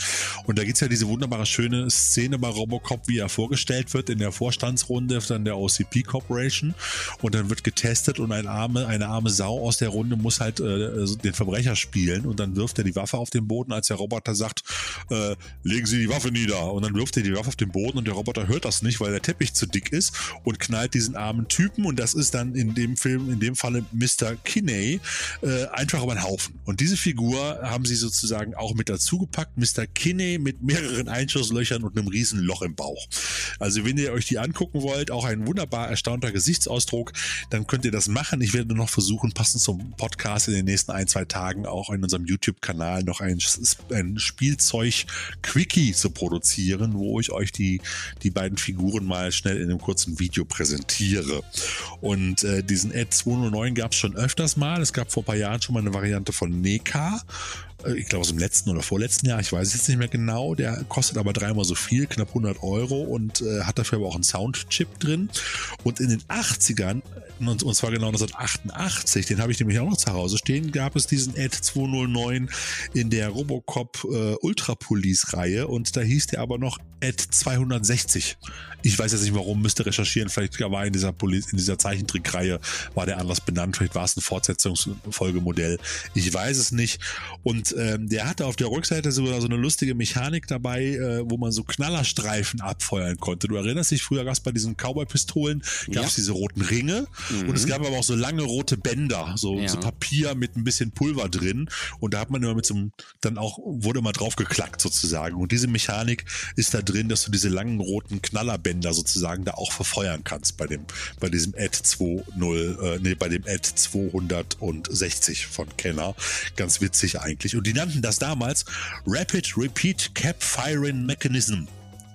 Und da gibt es ja diese wunderbare schöne Szene bei Robocop, wie er vorgestellt wird in der Vorstandsrunde dann der OCP Corporation. Und dann wird getestet und ein arme, eine arme Sau aus der Runde muss halt äh, den Verbrecher spielen und dann wirft er die Waffe auf den Boden, als der Roboter sagt, äh, legen Sie die Waffe nieder. Und dann wirft er die Waffe auf den Boden und der Roboter hört das nicht, weil der Teppich zu dick ist und knallt diesen armen Typen. Und das ist dann in dem Film, in dem Falle Mr. Kinney, äh, einfach über einen Haufen. Und diese Figur haben sie sozusagen auch mit dazu gepackt. Mr. Kinney mit mehreren Einschusslöchern und einem riesen Loch im Bauch. Also wenn ihr euch die angucken wollt, auch ein wunderbar erstaunter Gesichtsausdruck, dann könnt ihr das machen. Ich werde nur noch versuchen, passend zum Podcast in den nächsten ein, zwei Tagen auch in unserem YouTube-Kanal Kanal noch ein, ein Spielzeug-Quickie zu produzieren, wo ich euch die, die beiden Figuren mal schnell in einem kurzen Video präsentiere. Und äh, diesen Ad 209 gab es schon öfters mal. Es gab vor ein paar Jahren schon mal eine Variante von NECA äh, ich glaube aus dem letzten oder vorletzten Jahr, ich weiß es jetzt nicht mehr genau, der kostet aber dreimal so viel, knapp 100 Euro und äh, hat dafür aber auch einen Soundchip drin. Und in den 80ern, und, und zwar genau 1988, den habe ich nämlich auch noch zu Hause stehen, gab es diesen Ad 209 in der Robocop äh, Ultra Police Reihe und da hieß der aber noch Ad 260. Ich weiß jetzt nicht warum, müsste recherchieren, vielleicht war in dieser, Poli in dieser Zeichentrickreihe war der anders benannt, vielleicht war es ein Fortsetzungsfolgemodell. Ich weiß es nicht. Und ähm, der hatte auf der Rückseite sogar so eine lustige Mechanik dabei, äh, wo man so Knallerstreifen abfeuern konnte. Du erinnerst dich, früher gab es bei diesen Cowboy-Pistolen, gab es ja. diese roten Ringe mhm. und es gab aber auch so lange rote Bänder, so, ja. so Papier mit ein bisschen Pulver drin. Und da hat man immer mit so einem, dann auch, wurde immer drauf geklackt sozusagen. Und diese Mechanik ist da drin, dass du diese langen roten Knallerbänder sozusagen da auch verfeuern kannst bei dem, bei diesem Ad 2.0, äh, nee, bei dem Ad 260 von Kenner. Ganz witzig eigentlich. Und die nannten das damals Rapid Repeat Cap Firing Mechanism.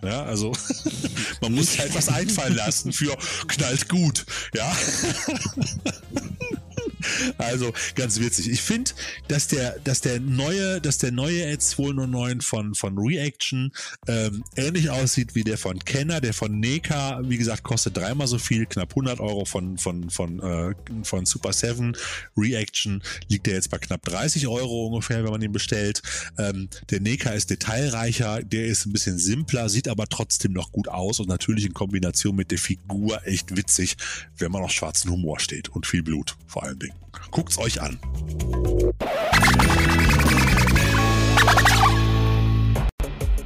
Ja, also [laughs] man muss halt was einfallen lassen für knallt gut. Ja. [laughs] [laughs] Also ganz witzig. Ich finde, dass der, dass der neue, dass der neue Ad 209 von, von Reaction ähm, ähnlich aussieht wie der von Kenner, der von Neka, wie gesagt, kostet dreimal so viel, knapp 100 Euro von, von, von, äh, von Super 7. Reaction liegt der jetzt bei knapp 30 Euro ungefähr, wenn man ihn bestellt. Ähm, der Neka ist detailreicher, der ist ein bisschen simpler, sieht aber trotzdem noch gut aus und natürlich in Kombination mit der Figur echt witzig, wenn man auf schwarzen Humor steht und viel Blut vor allen Dingen. Guckt's euch an.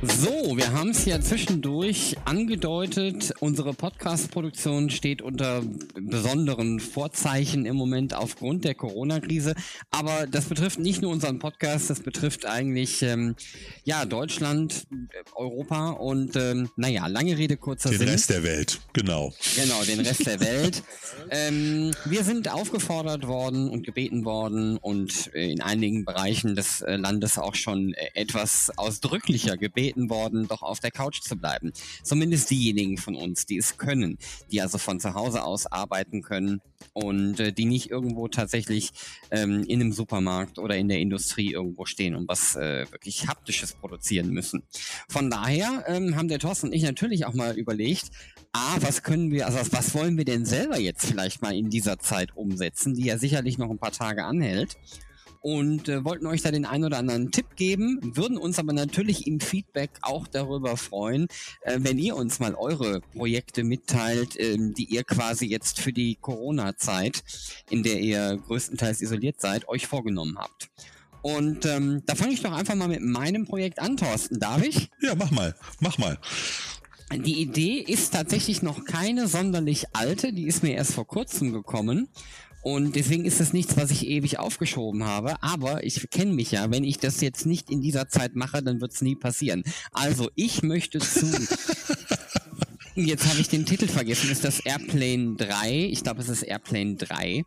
So, wir haben es ja zwischendurch angedeutet. Unsere Podcast-Produktion steht unter besonderen Vorzeichen im Moment aufgrund der Corona-Krise. Aber das betrifft nicht nur unseren Podcast, das betrifft eigentlich ähm, ja Deutschland, Europa und ähm, naja, lange Rede, kurzer den Sinn. Den Rest der Welt, genau. Genau, den Rest der Welt. [laughs] Ähm, wir sind aufgefordert worden und gebeten worden und in einigen Bereichen des äh, Landes auch schon äh, etwas ausdrücklicher gebeten gebeten worden, doch auf der Couch zu bleiben. Zumindest diejenigen von uns, die es können, die also von zu Hause aus arbeiten können und äh, die nicht irgendwo tatsächlich ähm, in einem Supermarkt oder in der Industrie irgendwo stehen und was äh, wirklich haptisches produzieren müssen. Von daher ähm, haben der Thorsten und ich natürlich auch mal überlegt, A, was können wir, also was wollen wir denn selber jetzt vielleicht mal in dieser Zeit umsetzen, die ja sicherlich noch ein paar Tage anhält und äh, wollten euch da den einen oder anderen Tipp geben, würden uns aber natürlich im Feedback auch darüber freuen, äh, wenn ihr uns mal eure Projekte mitteilt, äh, die ihr quasi jetzt für die Corona-Zeit, in der ihr größtenteils isoliert seid, euch vorgenommen habt. Und ähm, da fange ich doch einfach mal mit meinem Projekt an, Thorsten. Darf ich? Ja, mach mal, mach mal. Die Idee ist tatsächlich noch keine sonderlich alte, die ist mir erst vor kurzem gekommen. Und deswegen ist das nichts, was ich ewig aufgeschoben habe. Aber ich kenne mich ja. Wenn ich das jetzt nicht in dieser Zeit mache, dann wird es nie passieren. Also ich möchte zu. [laughs] jetzt habe ich den Titel vergessen. Ist das Airplane 3? Ich glaube, es ist Airplane 3.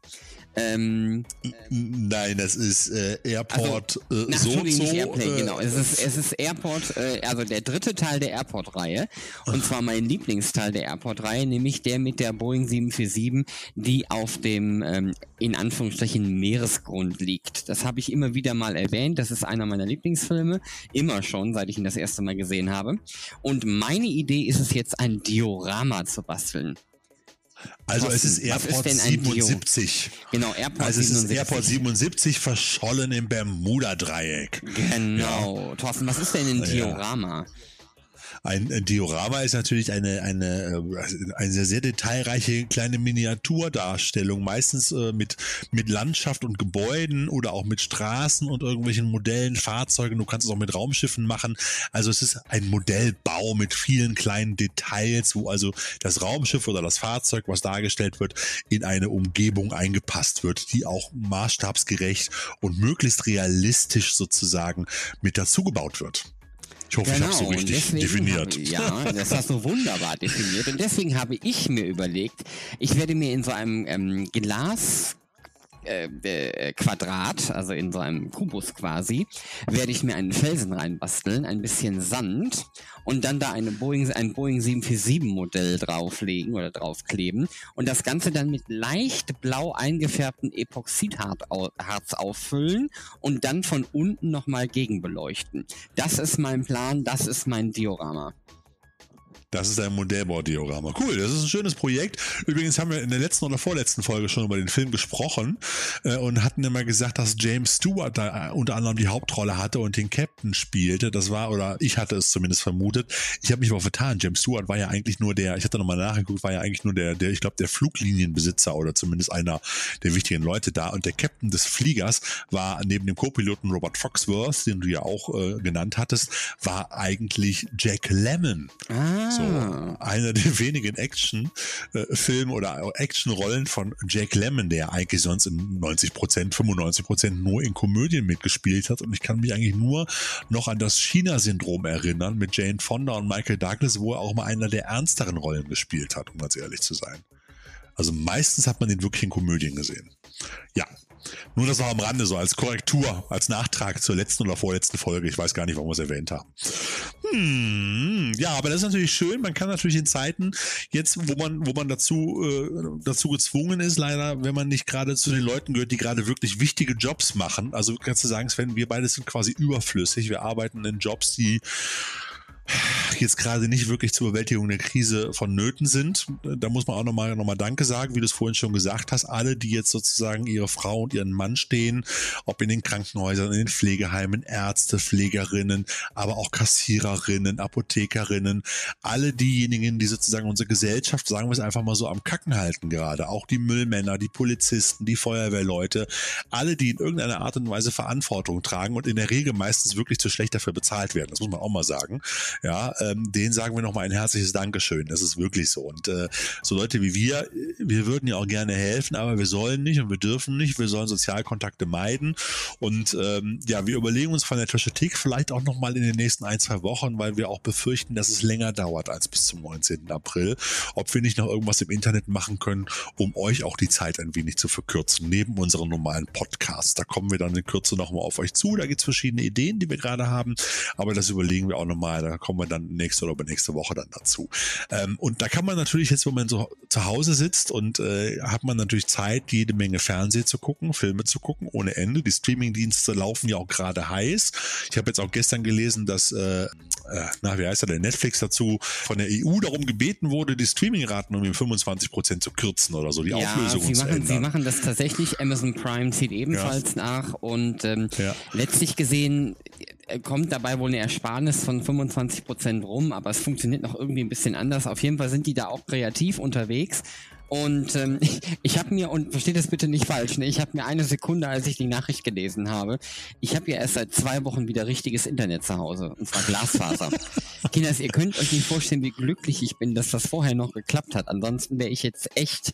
Ähm, Nein, das ist äh, Airport also, äh, so, so Airplane, äh, genau. Es ist, es ist Airport, äh, also der dritte Teil der Airport-Reihe. Und zwar mein Lieblingsteil der Airport-Reihe, nämlich der mit der Boeing 747, die auf dem ähm, in Anführungsstrichen Meeresgrund liegt. Das habe ich immer wieder mal erwähnt. Das ist einer meiner Lieblingsfilme. Immer schon, seit ich ihn das erste Mal gesehen habe. Und meine Idee ist es jetzt, ein Diorama zu basteln. Also Thorsten, es ist Airport ist 77. Genau, Airport also es 77. ist Airport 77 verschollen im Bermuda-Dreieck. Genau. Ja. Thorsten, was ist denn ein Diorama? Ja. Ein, Diorama ist natürlich eine, eine, äh, eine sehr, sehr detailreiche kleine Miniaturdarstellung, meistens äh, mit, mit Landschaft und Gebäuden oder auch mit Straßen und irgendwelchen Modellen, Fahrzeugen. Du kannst es auch mit Raumschiffen machen. Also es ist ein Modellbau mit vielen kleinen Details, wo also das Raumschiff oder das Fahrzeug, was dargestellt wird, in eine Umgebung eingepasst wird, die auch maßstabsgerecht und möglichst realistisch sozusagen mit dazugebaut wird. Ich hoffe, genau. ich habe so richtig definiert. Habe, ja, das hast du wunderbar definiert. Und deswegen habe ich mir überlegt, ich werde mir in so einem ähm, Glas äh, äh, Quadrat, also in so einem Kubus quasi, werde ich mir einen Felsen reinbasteln, ein bisschen Sand und dann da eine Boeing, ein Boeing 747 Modell drauflegen oder draufkleben und das Ganze dann mit leicht blau eingefärbtem Epoxidharz auffüllen und dann von unten nochmal gegenbeleuchten. Das ist mein Plan, das ist mein Diorama. Das ist ein Modellbaudiorama. Cool, das ist ein schönes Projekt. Übrigens haben wir in der letzten oder vorletzten Folge schon über den Film gesprochen äh, und hatten immer gesagt, dass James Stewart da äh, unter anderem die Hauptrolle hatte und den Captain spielte. Das war, oder ich hatte es zumindest vermutet. Ich habe mich aber vertan. James Stewart war ja eigentlich nur der, ich hatte nochmal nachgeguckt, war ja eigentlich nur der, der ich glaube, der Fluglinienbesitzer oder zumindest einer der wichtigen Leute da. Und der Captain des Fliegers war neben dem Co-Piloten Robert Foxworth, den du ja auch äh, genannt hattest, war eigentlich Jack Lemmon. Ah. So, Ah. einer der [laughs] wenigen Action-Filme oder Action-Rollen von Jack Lemmon, der eigentlich sonst in 90 Prozent, 95 Prozent nur in Komödien mitgespielt hat. Und ich kann mich eigentlich nur noch an das China-Syndrom erinnern mit Jane Fonda und Michael Douglas, wo er auch mal einer der ernsteren Rollen gespielt hat, um ganz ehrlich zu sein. Also meistens hat man den wirklich in Komödien gesehen. Ja, nur das noch am Rande, so als Korrektur, als Nachtrag zur letzten oder vorletzten Folge. Ich weiß gar nicht, warum wir es erwähnt haben. Hm, ja, aber das ist natürlich schön. Man kann natürlich in Zeiten jetzt, wo man, wo man dazu, äh, dazu gezwungen ist, leider, wenn man nicht gerade zu den Leuten gehört, die gerade wirklich wichtige Jobs machen. Also kannst du sagen, Sven, wir beide sind quasi überflüssig. Wir arbeiten in Jobs, die jetzt gerade nicht wirklich zur Bewältigung der Krise vonnöten sind. Da muss man auch nochmal noch mal Danke sagen, wie du es vorhin schon gesagt hast. Alle, die jetzt sozusagen ihre Frau und ihren Mann stehen, ob in den Krankenhäusern, in den Pflegeheimen, Ärzte, Pflegerinnen, aber auch Kassiererinnen, Apothekerinnen, alle diejenigen, die sozusagen unsere Gesellschaft, sagen wir es einfach mal so, am Kacken halten gerade. Auch die Müllmänner, die Polizisten, die Feuerwehrleute, alle, die in irgendeiner Art und Weise Verantwortung tragen und in der Regel meistens wirklich zu schlecht dafür bezahlt werden. Das muss man auch mal sagen ja, ähm, denen sagen wir nochmal ein herzliches Dankeschön. Das ist wirklich so. Und äh, so Leute wie wir, wir würden ja auch gerne helfen, aber wir sollen nicht und wir dürfen nicht. Wir sollen Sozialkontakte meiden. Und ähm, ja, wir überlegen uns von der Kritik vielleicht auch nochmal in den nächsten ein, zwei Wochen, weil wir auch befürchten, dass es länger dauert als bis zum 19. April, ob wir nicht noch irgendwas im Internet machen können, um euch auch die Zeit ein wenig zu verkürzen, neben unseren normalen Podcasts. Da kommen wir dann in Kürze nochmal auf euch zu. Da gibt es verschiedene Ideen, die wir gerade haben, aber das überlegen wir auch nochmal. Da kommen wir dann nächste oder nächste Woche dann dazu. Ähm, und da kann man natürlich jetzt, wenn man so zu Hause sitzt und äh, hat man natürlich Zeit, jede Menge Fernsehen zu gucken, Filme zu gucken, ohne Ende. Die Streamingdienste laufen ja auch gerade heiß. Ich habe jetzt auch gestern gelesen, dass, äh, äh, na, wie heißt er, der Netflix dazu von der EU darum gebeten wurde, die Streamingraten um 25 Prozent zu kürzen oder so, die ja, Auflösung sie zu machen, ändern. Sie machen das tatsächlich. Amazon Prime zieht ebenfalls ja. nach und ähm, ja. letztlich gesehen kommt dabei wohl eine Ersparnis von 25 Prozent rum, aber es funktioniert noch irgendwie ein bisschen anders. Auf jeden Fall sind die da auch kreativ unterwegs. Und ähm, [laughs] ich, ich habe mir, und versteht das bitte nicht falsch, ne, ich habe mir eine Sekunde, als ich die Nachricht gelesen habe, ich habe ja erst seit zwei Wochen wieder richtiges Internet zu Hause, und zwar Glasfaser. [laughs] Kinders, ihr könnt euch nicht vorstellen, wie glücklich ich bin, dass das vorher noch geklappt hat. Ansonsten wäre ich jetzt echt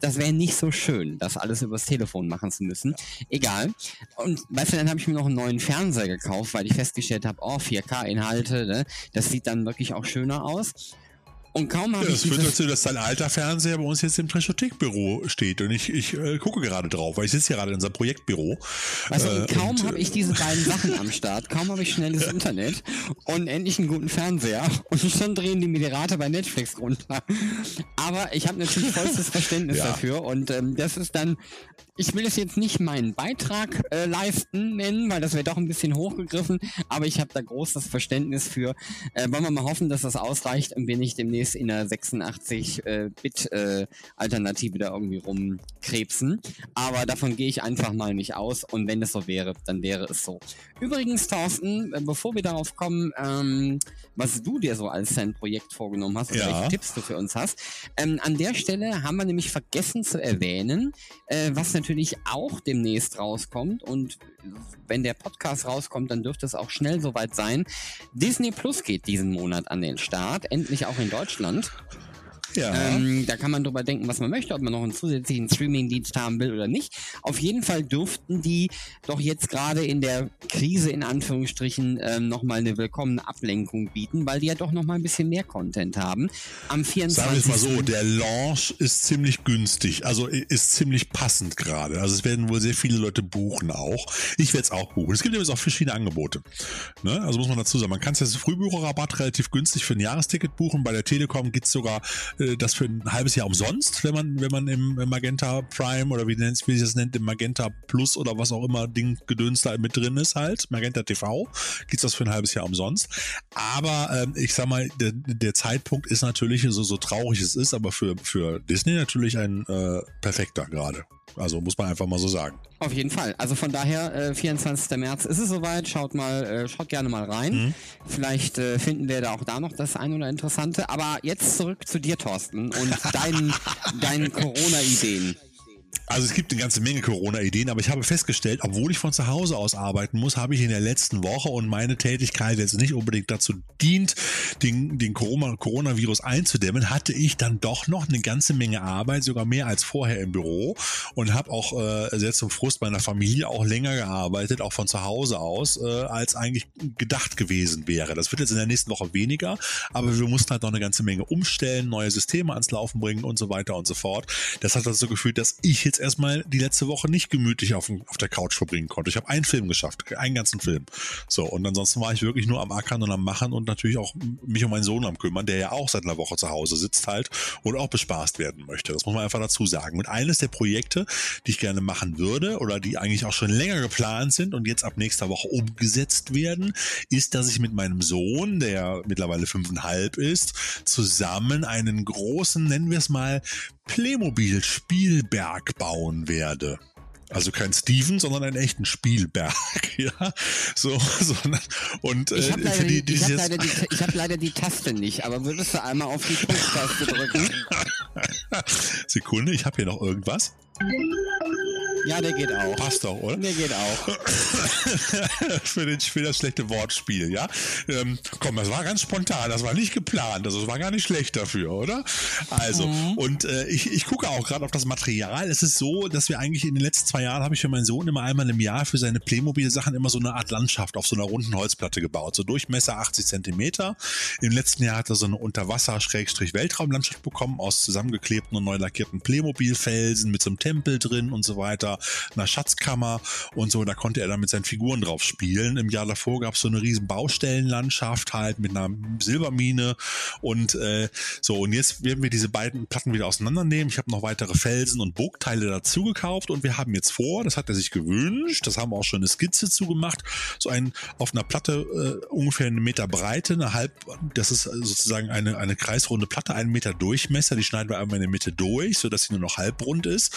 das wäre nicht so schön, das alles übers Telefon machen zu müssen. Egal. Und weißt du, dann habe ich mir noch einen neuen Fernseher gekauft, weil ich festgestellt habe, oh, 4K-Inhalte, ne? das sieht dann wirklich auch schöner aus. Und kaum habe ja, ich. Das führt dazu, dass dein alter Fernseher bei uns jetzt im Trashothek-Büro steht. Und ich, ich äh, gucke gerade drauf, weil ich sitze hier gerade in unserem Projektbüro. Also äh, kaum habe ich diese beiden Sachen am [laughs] Start, kaum habe ich schnelles Internet und endlich einen guten Fernseher. Und schon drehen die mir die Rate bei Netflix runter. Aber ich habe natürlich vollstes [laughs] Verständnis ja. dafür. Und ähm, das ist dann, ich will es jetzt nicht meinen Beitrag äh, leisten nennen, weil das wäre doch ein bisschen hochgegriffen. Aber ich habe da großes Verständnis für. Äh, wollen wir mal hoffen, dass das ausreicht und wir nicht demnächst demnächst in der 86-Bit-Alternative äh, da irgendwie rumkrebsen. Aber davon gehe ich einfach mal nicht aus. Und wenn es so wäre, dann wäre es so. Übrigens, Thorsten, äh, bevor wir darauf kommen, ähm, was du dir so als dein Projekt vorgenommen hast und ja. welche Tipps du für uns hast, ähm, an der Stelle haben wir nämlich vergessen zu erwähnen, äh, was natürlich auch demnächst rauskommt und wenn der Podcast rauskommt, dann dürfte es auch schnell soweit sein. Disney Plus geht diesen Monat an den Start, endlich auch in Deutschland. Ja. Ähm, da kann man drüber denken, was man möchte, ob man noch einen zusätzlichen Streaming-Dienst haben will oder nicht. Auf jeden Fall dürften die doch jetzt gerade in der Krise in Anführungsstrichen ähm, nochmal eine willkommene Ablenkung bieten, weil die ja doch nochmal ein bisschen mehr Content haben. Am 24. Sagen wir es mal so, der Launch ist ziemlich günstig, also ist ziemlich passend gerade. Also es werden wohl sehr viele Leute buchen auch. Ich werde es auch buchen. Es gibt übrigens auch verschiedene Angebote. Ne? Also muss man dazu sagen, man kann es jetzt Frühbucherrabatt relativ günstig für ein Jahresticket buchen. Bei der Telekom gibt es sogar äh, das für ein halbes Jahr umsonst, wenn man, wenn man im, im Magenta Prime oder wie, nennt, wie es nennt, im Magenta Plus oder was auch immer Ding Gedöns da mit drin ist halt, Magenta TV, gibt es das für ein halbes Jahr umsonst. Aber ähm, ich sag mal, der, der Zeitpunkt ist natürlich so, so traurig es ist, aber für, für Disney natürlich ein äh, perfekter gerade. Also muss man einfach mal so sagen. Auf jeden Fall. Also von daher, äh, 24. März ist es soweit. Schaut mal, äh, schaut gerne mal rein. Mhm. Vielleicht äh, finden wir da auch da noch das ein oder interessante. Aber jetzt zurück zu dir, Thorsten, und deinen, [laughs] deinen Corona-Ideen. Also es gibt eine ganze Menge Corona-Ideen, aber ich habe festgestellt, obwohl ich von zu Hause aus arbeiten muss, habe ich in der letzten Woche und meine Tätigkeit jetzt nicht unbedingt dazu dient, den, den Coronavirus einzudämmen, hatte ich dann doch noch eine ganze Menge Arbeit, sogar mehr als vorher im Büro und habe auch äh, sehr zum Frust meiner Familie auch länger gearbeitet, auch von zu Hause aus, äh, als eigentlich gedacht gewesen wäre. Das wird jetzt in der nächsten Woche weniger, aber wir mussten halt noch eine ganze Menge umstellen, neue Systeme ans Laufen bringen und so weiter und so fort. Das hat dazu geführt, dass ich jetzt erstmal die letzte Woche nicht gemütlich auf, auf der Couch verbringen konnte. Ich habe einen Film geschafft, einen ganzen Film. So, und ansonsten war ich wirklich nur am Ackern und am Machen und natürlich auch mich um meinen Sohn am Kümmern, der ja auch seit einer Woche zu Hause sitzt halt und auch bespaßt werden möchte. Das muss man einfach dazu sagen. Und eines der Projekte, die ich gerne machen würde oder die eigentlich auch schon länger geplant sind und jetzt ab nächster Woche umgesetzt werden, ist, dass ich mit meinem Sohn, der mittlerweile fünfeinhalb ist, zusammen einen großen, nennen wir es mal, Playmobil-Spielberg bauen werde. Also kein Steven, sondern einen echten Spielberg, [laughs] ja. So, [laughs] sondern und äh, ich habe leider, die, die ich hab leider, die, ich hab leider die Taste nicht, aber würdest du einmal auf die Push-Taste drücken? [laughs] Sekunde, ich habe hier noch irgendwas. Ja, der geht auch. Passt doch, oder? Der geht auch. [laughs] für, den, für das schlechte Wortspiel, ja. Ähm, komm, das war ganz spontan, das war nicht geplant, also es war gar nicht schlecht dafür, oder? Also, mhm. und äh, ich, ich gucke auch gerade auf das Material. Es ist so, dass wir eigentlich in den letzten zwei Jahren habe ich für meinen Sohn immer einmal im Jahr für seine Playmobil-Sachen immer so eine Art Landschaft auf so einer runden Holzplatte gebaut. So Durchmesser 80 Zentimeter. Im letzten Jahr hat er so eine Unterwasser-Weltraumlandschaft bekommen aus zusammengeklebten und neu lackierten Playmobil-Felsen mit so einem Tempel drin und so weiter einer, einer Schatzkammer und so. Da konnte er dann mit seinen Figuren drauf spielen. Im Jahr davor gab es so eine riesen Baustellenlandschaft halt mit einer Silbermine und äh, so. Und jetzt werden wir diese beiden Platten wieder auseinandernehmen. Ich habe noch weitere Felsen und Burgteile dazu gekauft und wir haben jetzt vor, das hat er sich gewünscht, das haben wir auch schon eine Skizze zugemacht, so ein auf einer Platte äh, ungefähr einen Meter Breite, eine halb, das ist sozusagen eine, eine kreisrunde Platte, einen Meter Durchmesser, die schneiden wir einmal in der Mitte durch, sodass sie nur noch halbrund ist.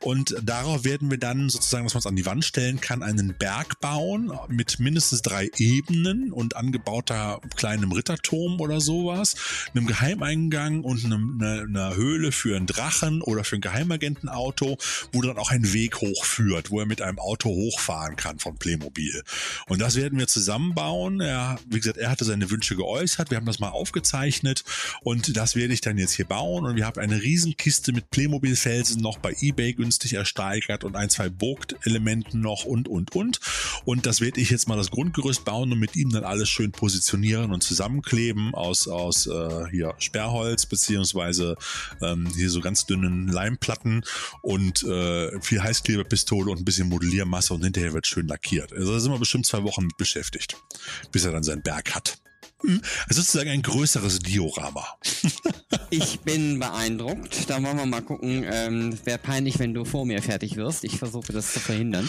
Und darauf werden werden wir dann sozusagen, dass man an die Wand stellen kann, einen Berg bauen mit mindestens drei Ebenen und angebauter kleinem Ritterturm oder sowas, einem Geheimeingang und einem, einer, einer Höhle für einen Drachen oder für ein Geheimagentenauto, wo dann auch ein Weg hochführt, wo er mit einem Auto hochfahren kann von Playmobil. Und das werden wir zusammenbauen. Er, wie gesagt, er hatte seine Wünsche geäußert. Wir haben das mal aufgezeichnet und das werde ich dann jetzt hier bauen. Und wir haben eine Riesenkiste mit Playmobil-Felsen noch bei eBay günstig ersteigert und ein, zwei Burg-Elementen noch und, und, und. Und das werde ich jetzt mal das Grundgerüst bauen und mit ihm dann alles schön positionieren und zusammenkleben aus, aus äh, hier Sperrholz beziehungsweise ähm, hier so ganz dünnen Leimplatten und äh, viel Heißklebepistole und ein bisschen Modelliermasse und hinterher wird schön lackiert. Also da sind wir bestimmt zwei Wochen mit beschäftigt, bis er dann seinen Berg hat. Also sozusagen ein größeres Diorama. ich bin beeindruckt. Da wollen wir mal gucken. Ähm, Wäre peinlich, wenn du vor mir fertig wirst. Ich versuche das zu verhindern.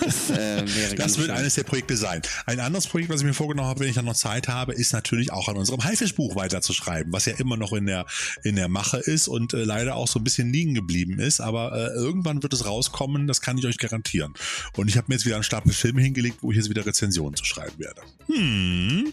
Das, äh, das wird schön. eines der Projekte sein. Ein anderes Projekt, was ich mir vorgenommen habe, wenn ich dann noch Zeit habe, ist natürlich auch an unserem Haifischbuch weiterzuschreiben, was ja immer noch in der, in der Mache ist und äh, leider auch so ein bisschen liegen geblieben ist. Aber äh, irgendwann wird es rauskommen, das kann ich euch garantieren. Und ich habe mir jetzt wieder einen Stapel Filme hingelegt, wo ich jetzt wieder Rezensionen zu schreiben werde. Hm.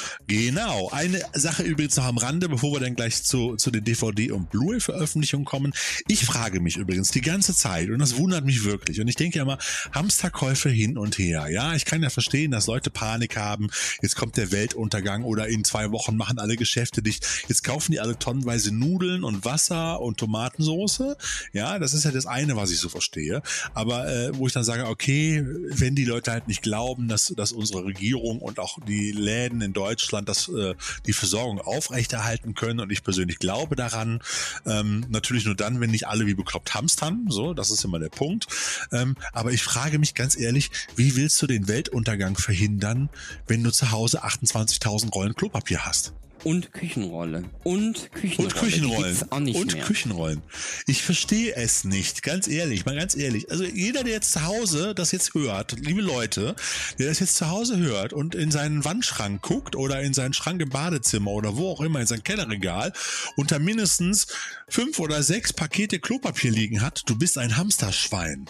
Genau. Eine Sache übrigens noch am Rande, bevor wir dann gleich zu, zu den DVD- und Blu-ray-Veröffentlichungen kommen. Ich frage mich übrigens die ganze Zeit, und das wundert mich wirklich, und ich denke ja immer, Hamsterkäufe hin und her. Ja, ich kann ja verstehen, dass Leute Panik haben. Jetzt kommt der Weltuntergang oder in zwei Wochen machen alle Geschäfte dicht. Jetzt kaufen die alle tonnenweise Nudeln und Wasser und Tomatensoße. Ja, das ist ja das eine, was ich so verstehe. Aber äh, wo ich dann sage, okay, wenn die Leute halt nicht glauben, dass, dass unsere Regierung und auch die Läden in Deutschland das, äh, die Versorgung aufrechterhalten können und ich persönlich glaube daran, ähm, natürlich nur dann, wenn nicht alle wie bekloppt hamstern, so, das ist immer der Punkt. Ähm, aber ich frage mich ganz ehrlich, wie willst du den Weltuntergang verhindern, wenn du zu Hause 28.000 Rollen Klopapier hast? Und Küchenrolle. Und Küchenrolle. Und Küchenrollen. und mehr. Küchenrollen. Ich verstehe es nicht, ganz ehrlich, mal ganz ehrlich. Also jeder, der jetzt zu Hause das jetzt hört, liebe Leute, der das jetzt zu Hause hört und in seinen Wandschrank guckt oder in seinen Schrank im Badezimmer oder wo auch immer, in sein Kellerregal, unter mindestens fünf oder sechs Pakete Klopapier liegen hat, du bist ein Hamsterschwein.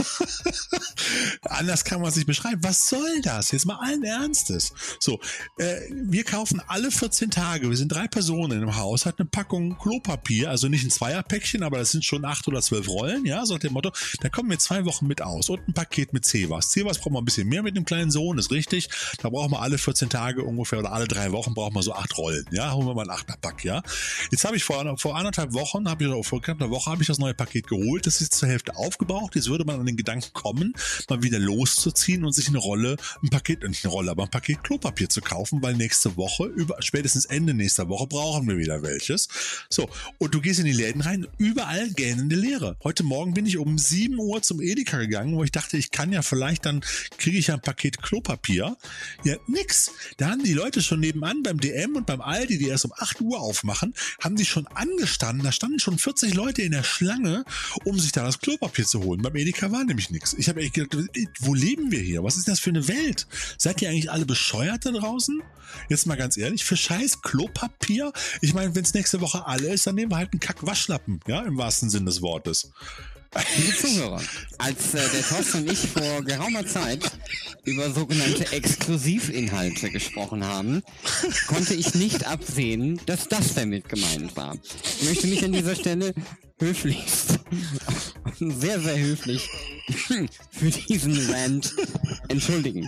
[laughs] Anders kann man es nicht beschreiben. Was soll das? Jetzt mal allen Ernstes. So, äh, wir kaufen alle 14 Tage, wir sind drei Personen im Haus, hat eine Packung Klopapier, also nicht ein Zweierpäckchen, aber das sind schon acht oder zwölf Rollen, ja, so nach dem Motto, da kommen wir zwei Wochen mit aus und ein Paket mit Cevas. Cevas brauchen wir ein bisschen mehr mit dem kleinen Sohn, ist richtig. Da brauchen wir alle 14 Tage ungefähr oder alle drei Wochen brauchen wir so acht Rollen, ja, holen wir mal ein Achterpack, ja. Jetzt habe ich vor, vor anderthalb Wochen, habe ich, vor knapp einer Woche habe ich das neue Paket geholt, das ist zur Hälfte aufgebraucht, jetzt würde man an den Gedanken kommen, mal wieder loszuziehen und sich eine Rolle, ein Paket, nicht eine Rolle, aber ein Paket Klopapier zu kaufen, weil nächste Woche, über, spätestens Ende nächster Woche brauchen wir wieder welches. So, und du gehst in die Läden rein, überall gähnende Leere. Heute Morgen bin ich um 7 Uhr zum Edeka gegangen, wo ich dachte, ich kann ja vielleicht, dann kriege ich ja ein Paket Klopapier. Ja, nix. Da haben die Leute schon nebenan beim DM und beim Aldi, die erst um 8 Uhr aufmachen, haben die schon angestanden. Da standen schon 40 Leute in der Schlange, um sich da das Klopapier zu holen. Beim Edeka war nämlich nichts. Ich habe echt gedacht, wo leben wir hier? Was ist das für eine Welt? Seid ihr eigentlich alle bescheuert da draußen? Jetzt mal ganz ehrlich, für scheiß Klopapier? Ich meine, wenn es nächste Woche alle ist, dann nehmen wir halt einen Kack-Waschlappen, ja, im wahrsten Sinn des Wortes. Liebe [laughs] Zuhörer, als äh, der Thorsten und ich vor geraumer Zeit über sogenannte Exklusivinhalte gesprochen haben, konnte ich nicht absehen, dass das damit gemeint war. Ich möchte mich an dieser Stelle höflichst, [laughs] sehr, sehr höflich [laughs] für diesen Rant entschuldigen.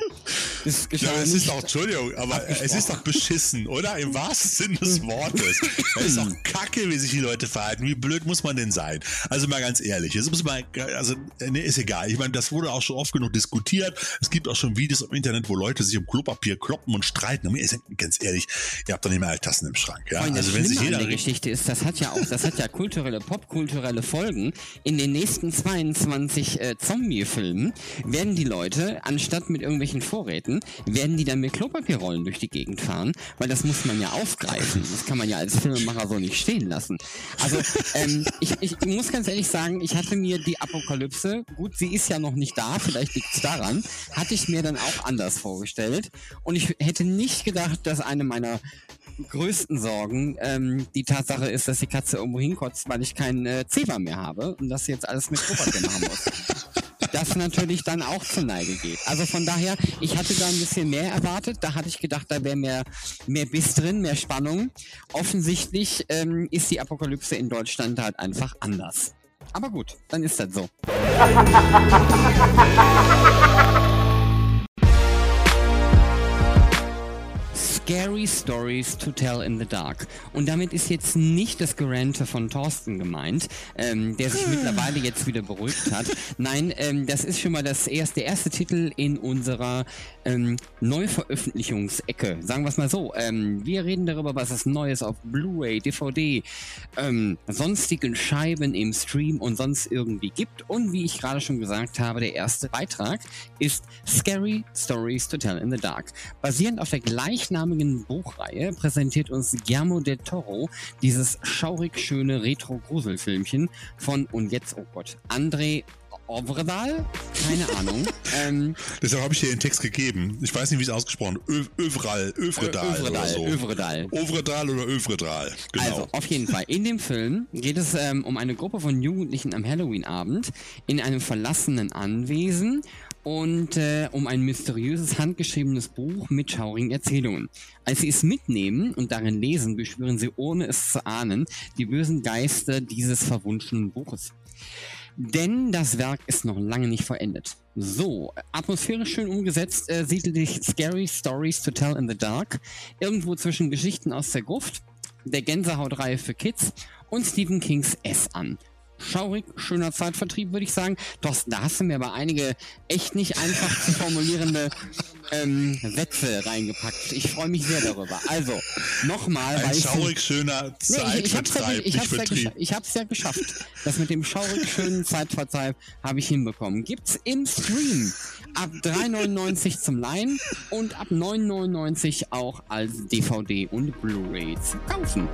Das ja, es ist doch, Entschuldigung, aber es ist doch beschissen, oder? Im wahrsten Sinne des Wortes. es ist doch [laughs] kacke, wie sich die Leute verhalten. Wie blöd muss man denn sein? Also mal ganz ehrlich, jetzt muss man, also, ne, ist egal. Ich meine, das wurde auch schon oft genug diskutiert. Es gibt auch schon Videos im Internet, wo Leute sich um Klopapier kloppen und streiten. Und ist ganz ehrlich, ihr habt doch nicht mehr alle Tassen im Schrank, ja? Freunde, also wenn sich jeder. An der Geschichte ist, das hat ja auch, das hat ja kulturelle, popkulturelle Folgen. In den nächsten 22 äh, Zombie-Filmen werden die Leute, anstatt mit irgendwelchen Vorräten, werden die dann mit Klopapierrollen durch die Gegend fahren, weil das muss man ja aufgreifen. Das kann man ja als Filmemacher so nicht stehen lassen. Also ähm, ich, ich muss ganz ehrlich sagen, ich hatte mir die Apokalypse, gut, sie ist ja noch nicht da, vielleicht liegt es daran, hatte ich mir dann auch anders vorgestellt. Und ich hätte nicht gedacht, dass eine meiner größten Sorgen ähm, die Tatsache ist, dass die Katze irgendwo hinkotzt, weil ich keinen äh, Zewa mehr habe und das jetzt alles mit Klopapier machen muss. das natürlich dann auch zur Neige geht. Also von daher, ich hatte da ein bisschen mehr erwartet. Da hatte ich gedacht, da wäre mehr, mehr Biss drin, mehr Spannung. Offensichtlich ähm, ist die Apokalypse in Deutschland halt einfach anders. Aber gut, dann ist das so. [laughs] Scary Stories to Tell in the Dark. Und damit ist jetzt nicht das Gerante von Thorsten gemeint, ähm, der sich hm. mittlerweile jetzt wieder beruhigt hat. Nein, ähm, das ist schon mal das erste, der erste Titel in unserer ähm, Neuveröffentlichungsecke. Sagen wir es mal so. Ähm, wir reden darüber, was es Neues auf Blu-ray, DVD, ähm, sonstigen Scheiben im Stream und sonst irgendwie gibt. Und wie ich gerade schon gesagt habe, der erste Beitrag ist Scary Stories to Tell in the Dark. Basierend auf der gleichnamigen Buchreihe präsentiert uns Guillermo del Toro dieses schaurig schöne Retro-Gruselfilmchen von, und jetzt, oh Gott, André Ovredal? Keine Ahnung. [laughs] ähm, Deshalb habe ich dir den Text gegeben. Ich weiß nicht, wie es ausgesprochen wird. Övral, Övredal, Övredal oder so. Övredal. Ovredal oder Övredal. Genau. Also, auf jeden Fall. In dem Film geht es ähm, um eine Gruppe von Jugendlichen am Halloween-Abend in einem verlassenen Anwesen und äh, um ein mysteriöses handgeschriebenes Buch mit schaurigen Erzählungen. Als sie es mitnehmen und darin lesen, beschwören sie, ohne es zu ahnen, die bösen Geister dieses verwunschenen Buches. Denn das Werk ist noch lange nicht vollendet. So, atmosphärisch schön umgesetzt, äh, siedelt sich Scary Stories to Tell in the Dark irgendwo zwischen Geschichten aus der Gruft, der Gänsehautreihe für Kids und Stephen Kings S an schaurig, schöner Zeitvertrieb, würde ich sagen. Doch da hast du mir aber einige echt nicht einfach zu formulierende [laughs] ähm, Sätze reingepackt. Ich freue mich sehr darüber. Also, nochmal. Ein schaurig ich, schöner Zeitvertreib, nee, ich, ich, hab's ja, ich, ich hab's ja geschafft. Das mit dem schaurig schönen Zeitvertreib habe ich hinbekommen. Gibt's im Stream ab 3,99 zum Leihen und ab 9,99 auch als DVD und Blu-ray zu kaufen.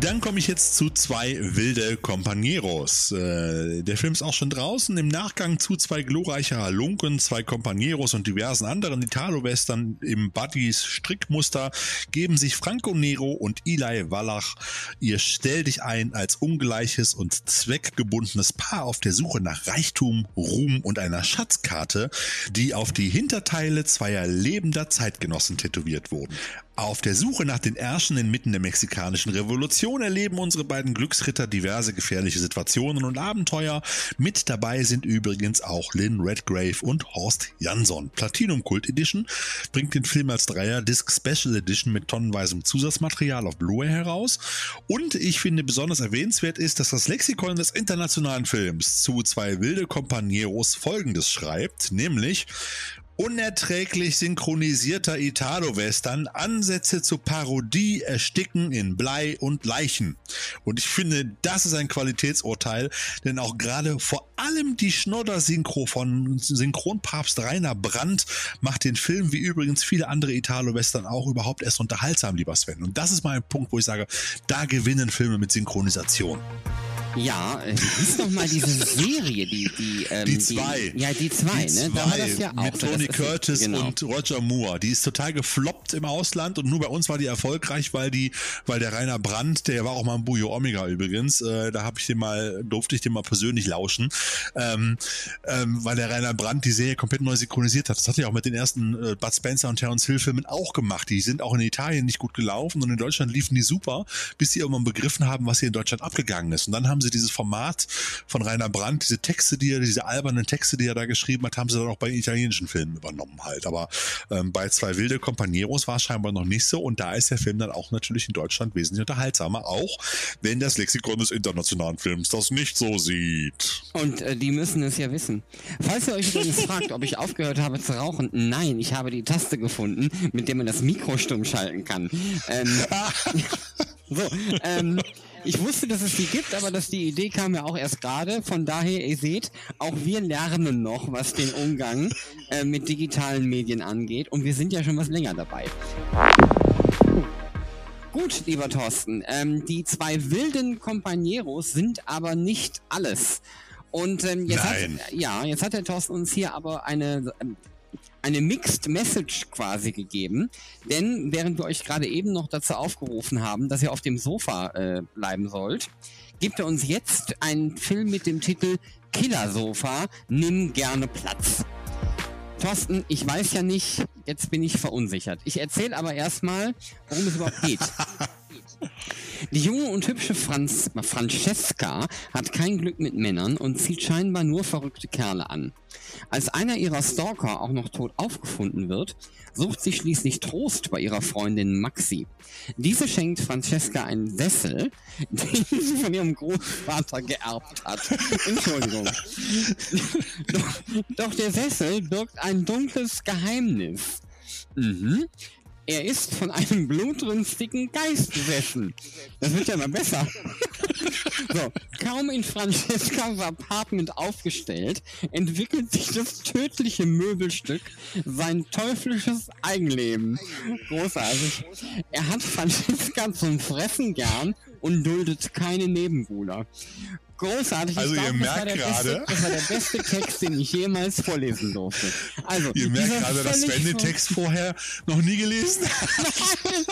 Dann komme ich jetzt zu zwei wilde Companeros. Äh, der Film ist auch schon draußen. Im Nachgang zu zwei glorreiche Halunken, zwei Companeros und diversen anderen Italo-Western im Buddies Strickmuster geben sich Franco Nero und Eli Wallach ihr Stell dich ein als ungleiches und zweckgebundenes Paar auf der Suche nach Reichtum, Ruhm und einer Schatzkarte, die auf die Hinterteile zweier lebender Zeitgenossen tätowiert wurden. Auf der Suche nach den Ärschen inmitten der mexikanischen Revolution erleben unsere beiden Glücksritter diverse gefährliche Situationen und Abenteuer. Mit dabei sind übrigens auch Lynn Redgrave und Horst Jansson. Platinum Cult Edition bringt den Film als Dreier-Disc Special Edition mit tonnenweisem Zusatzmaterial auf Blu-ray heraus. Und ich finde besonders erwähnenswert ist, dass das Lexikon des internationalen Films zu zwei wilde Companeros folgendes schreibt, nämlich unerträglich synchronisierter Italo-Western, Ansätze zur Parodie ersticken in Blei und Leichen. Und ich finde, das ist ein Qualitätsurteil, denn auch gerade vor allem die Schnodder-Synchro von Synchronpapst Rainer Brandt macht den Film, wie übrigens viele andere Italo-Western auch, überhaupt erst unterhaltsam, lieber Sven. Und das ist mal ein Punkt, wo ich sage, da gewinnen Filme mit Synchronisation. Ja, äh, ist noch mal diese Serie, die die ähm, die zwei, die, ja die zwei, die ne, da war das ja auch mit Tony Curtis genau. und Roger Moore. Die ist total gefloppt im Ausland und nur bei uns war die erfolgreich, weil die, weil der Rainer Brandt, der war auch mal ein Bujo Omega übrigens, äh, da habe ich den mal, durfte ich den mal persönlich lauschen, ähm, ähm, weil der Rainer Brandt die Serie komplett neu synchronisiert hat. Das hat er auch mit den ersten äh, Bud Spencer und Terence Hill Filmen auch gemacht. Die sind auch in Italien nicht gut gelaufen und in Deutschland liefen die super, bis sie irgendwann begriffen haben, was hier in Deutschland abgegangen ist. Und dann haben sie dieses Format von Rainer Brandt, diese Texte, die er, diese albernen Texte, die er da geschrieben hat, haben sie dann auch bei italienischen Filmen übernommen halt. Aber ähm, bei zwei wilde Companeros war es scheinbar noch nicht so und da ist der Film dann auch natürlich in Deutschland wesentlich unterhaltsamer, auch wenn das Lexikon des internationalen Films das nicht so sieht. Und äh, die müssen es ja wissen. Falls ihr euch übrigens fragt, ob ich aufgehört habe zu rauchen, nein, ich habe die Taste gefunden, mit der man das Mikro stumm schalten kann. Ähm, [laughs] so, ähm, ich wusste, dass es die gibt, aber dass die Idee kam ja auch erst gerade. Von daher, ihr seht, auch wir lernen noch, was den Umgang äh, mit digitalen Medien angeht. Und wir sind ja schon was länger dabei. Gut, lieber Thorsten, ähm, die zwei wilden Companeros sind aber nicht alles. Und ähm, jetzt, Nein. hat, ja, jetzt hat der Thorsten uns hier aber eine eine Mixed Message quasi gegeben. Denn während wir euch gerade eben noch dazu aufgerufen haben, dass ihr auf dem Sofa äh, bleiben sollt, gibt er uns jetzt einen Film mit dem Titel Killersofa, nimm gerne Platz. Thorsten, ich weiß ja nicht, jetzt bin ich verunsichert. Ich erzähle aber erstmal, worum es überhaupt geht. [laughs] Die junge und hübsche Franz Francesca hat kein Glück mit Männern und zieht scheinbar nur verrückte Kerle an. Als einer ihrer Stalker auch noch tot aufgefunden wird, sucht sie schließlich Trost bei ihrer Freundin Maxi. Diese schenkt Francesca einen Sessel, [laughs] den sie von ihrem Großvater geerbt hat. Entschuldigung. [laughs] doch, doch der Sessel birgt ein dunkles Geheimnis. Mhm. Er ist von einem blutrünstigen Geist besessen. Das wird ja immer besser. [laughs] so, kaum in Francescas Apartment aufgestellt, entwickelt sich das tödliche Möbelstück sein teuflisches Eigenleben. Großartig. Er hat Francesca zum Fressen gern und duldet keine Nebenbuhler großartig. Also glaub, ihr merkt gerade. Das war der beste Text, den ich jemals vorlesen durfte. Also, ihr merkt gerade, dass Sven den Text vorher noch nie gelesen hat.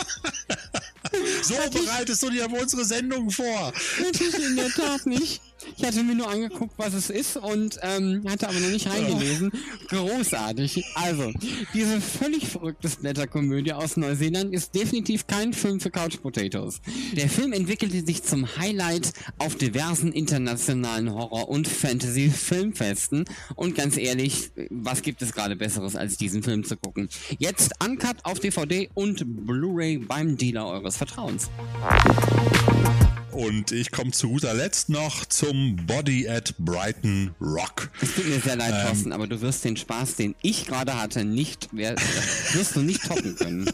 [laughs] so bereitest du dir auf unsere Sendung vor. Natürlich in der Tat nicht. Ich hatte mir nur angeguckt, was es ist und ähm, hatte aber noch nicht reingelesen. Großartig. Also, diese völlig verrückte Blätterkomödie aus Neuseeland ist definitiv kein Film für Couch Potatoes. Der Film entwickelte sich zum Highlight auf diversen internationalen Horror- und Fantasy-Filmfesten und ganz ehrlich, was gibt es gerade Besseres als diesen Film zu gucken? Jetzt uncut auf DVD und Blu-ray beim Dealer eures Vertrauens. Und ich komme zu guter Letzt noch zum Body at Brighton Rock. Es tut mir sehr leid, ähm, Thorsten, aber du wirst den Spaß, den ich gerade hatte, nicht, [laughs] wirst du nicht toppen können.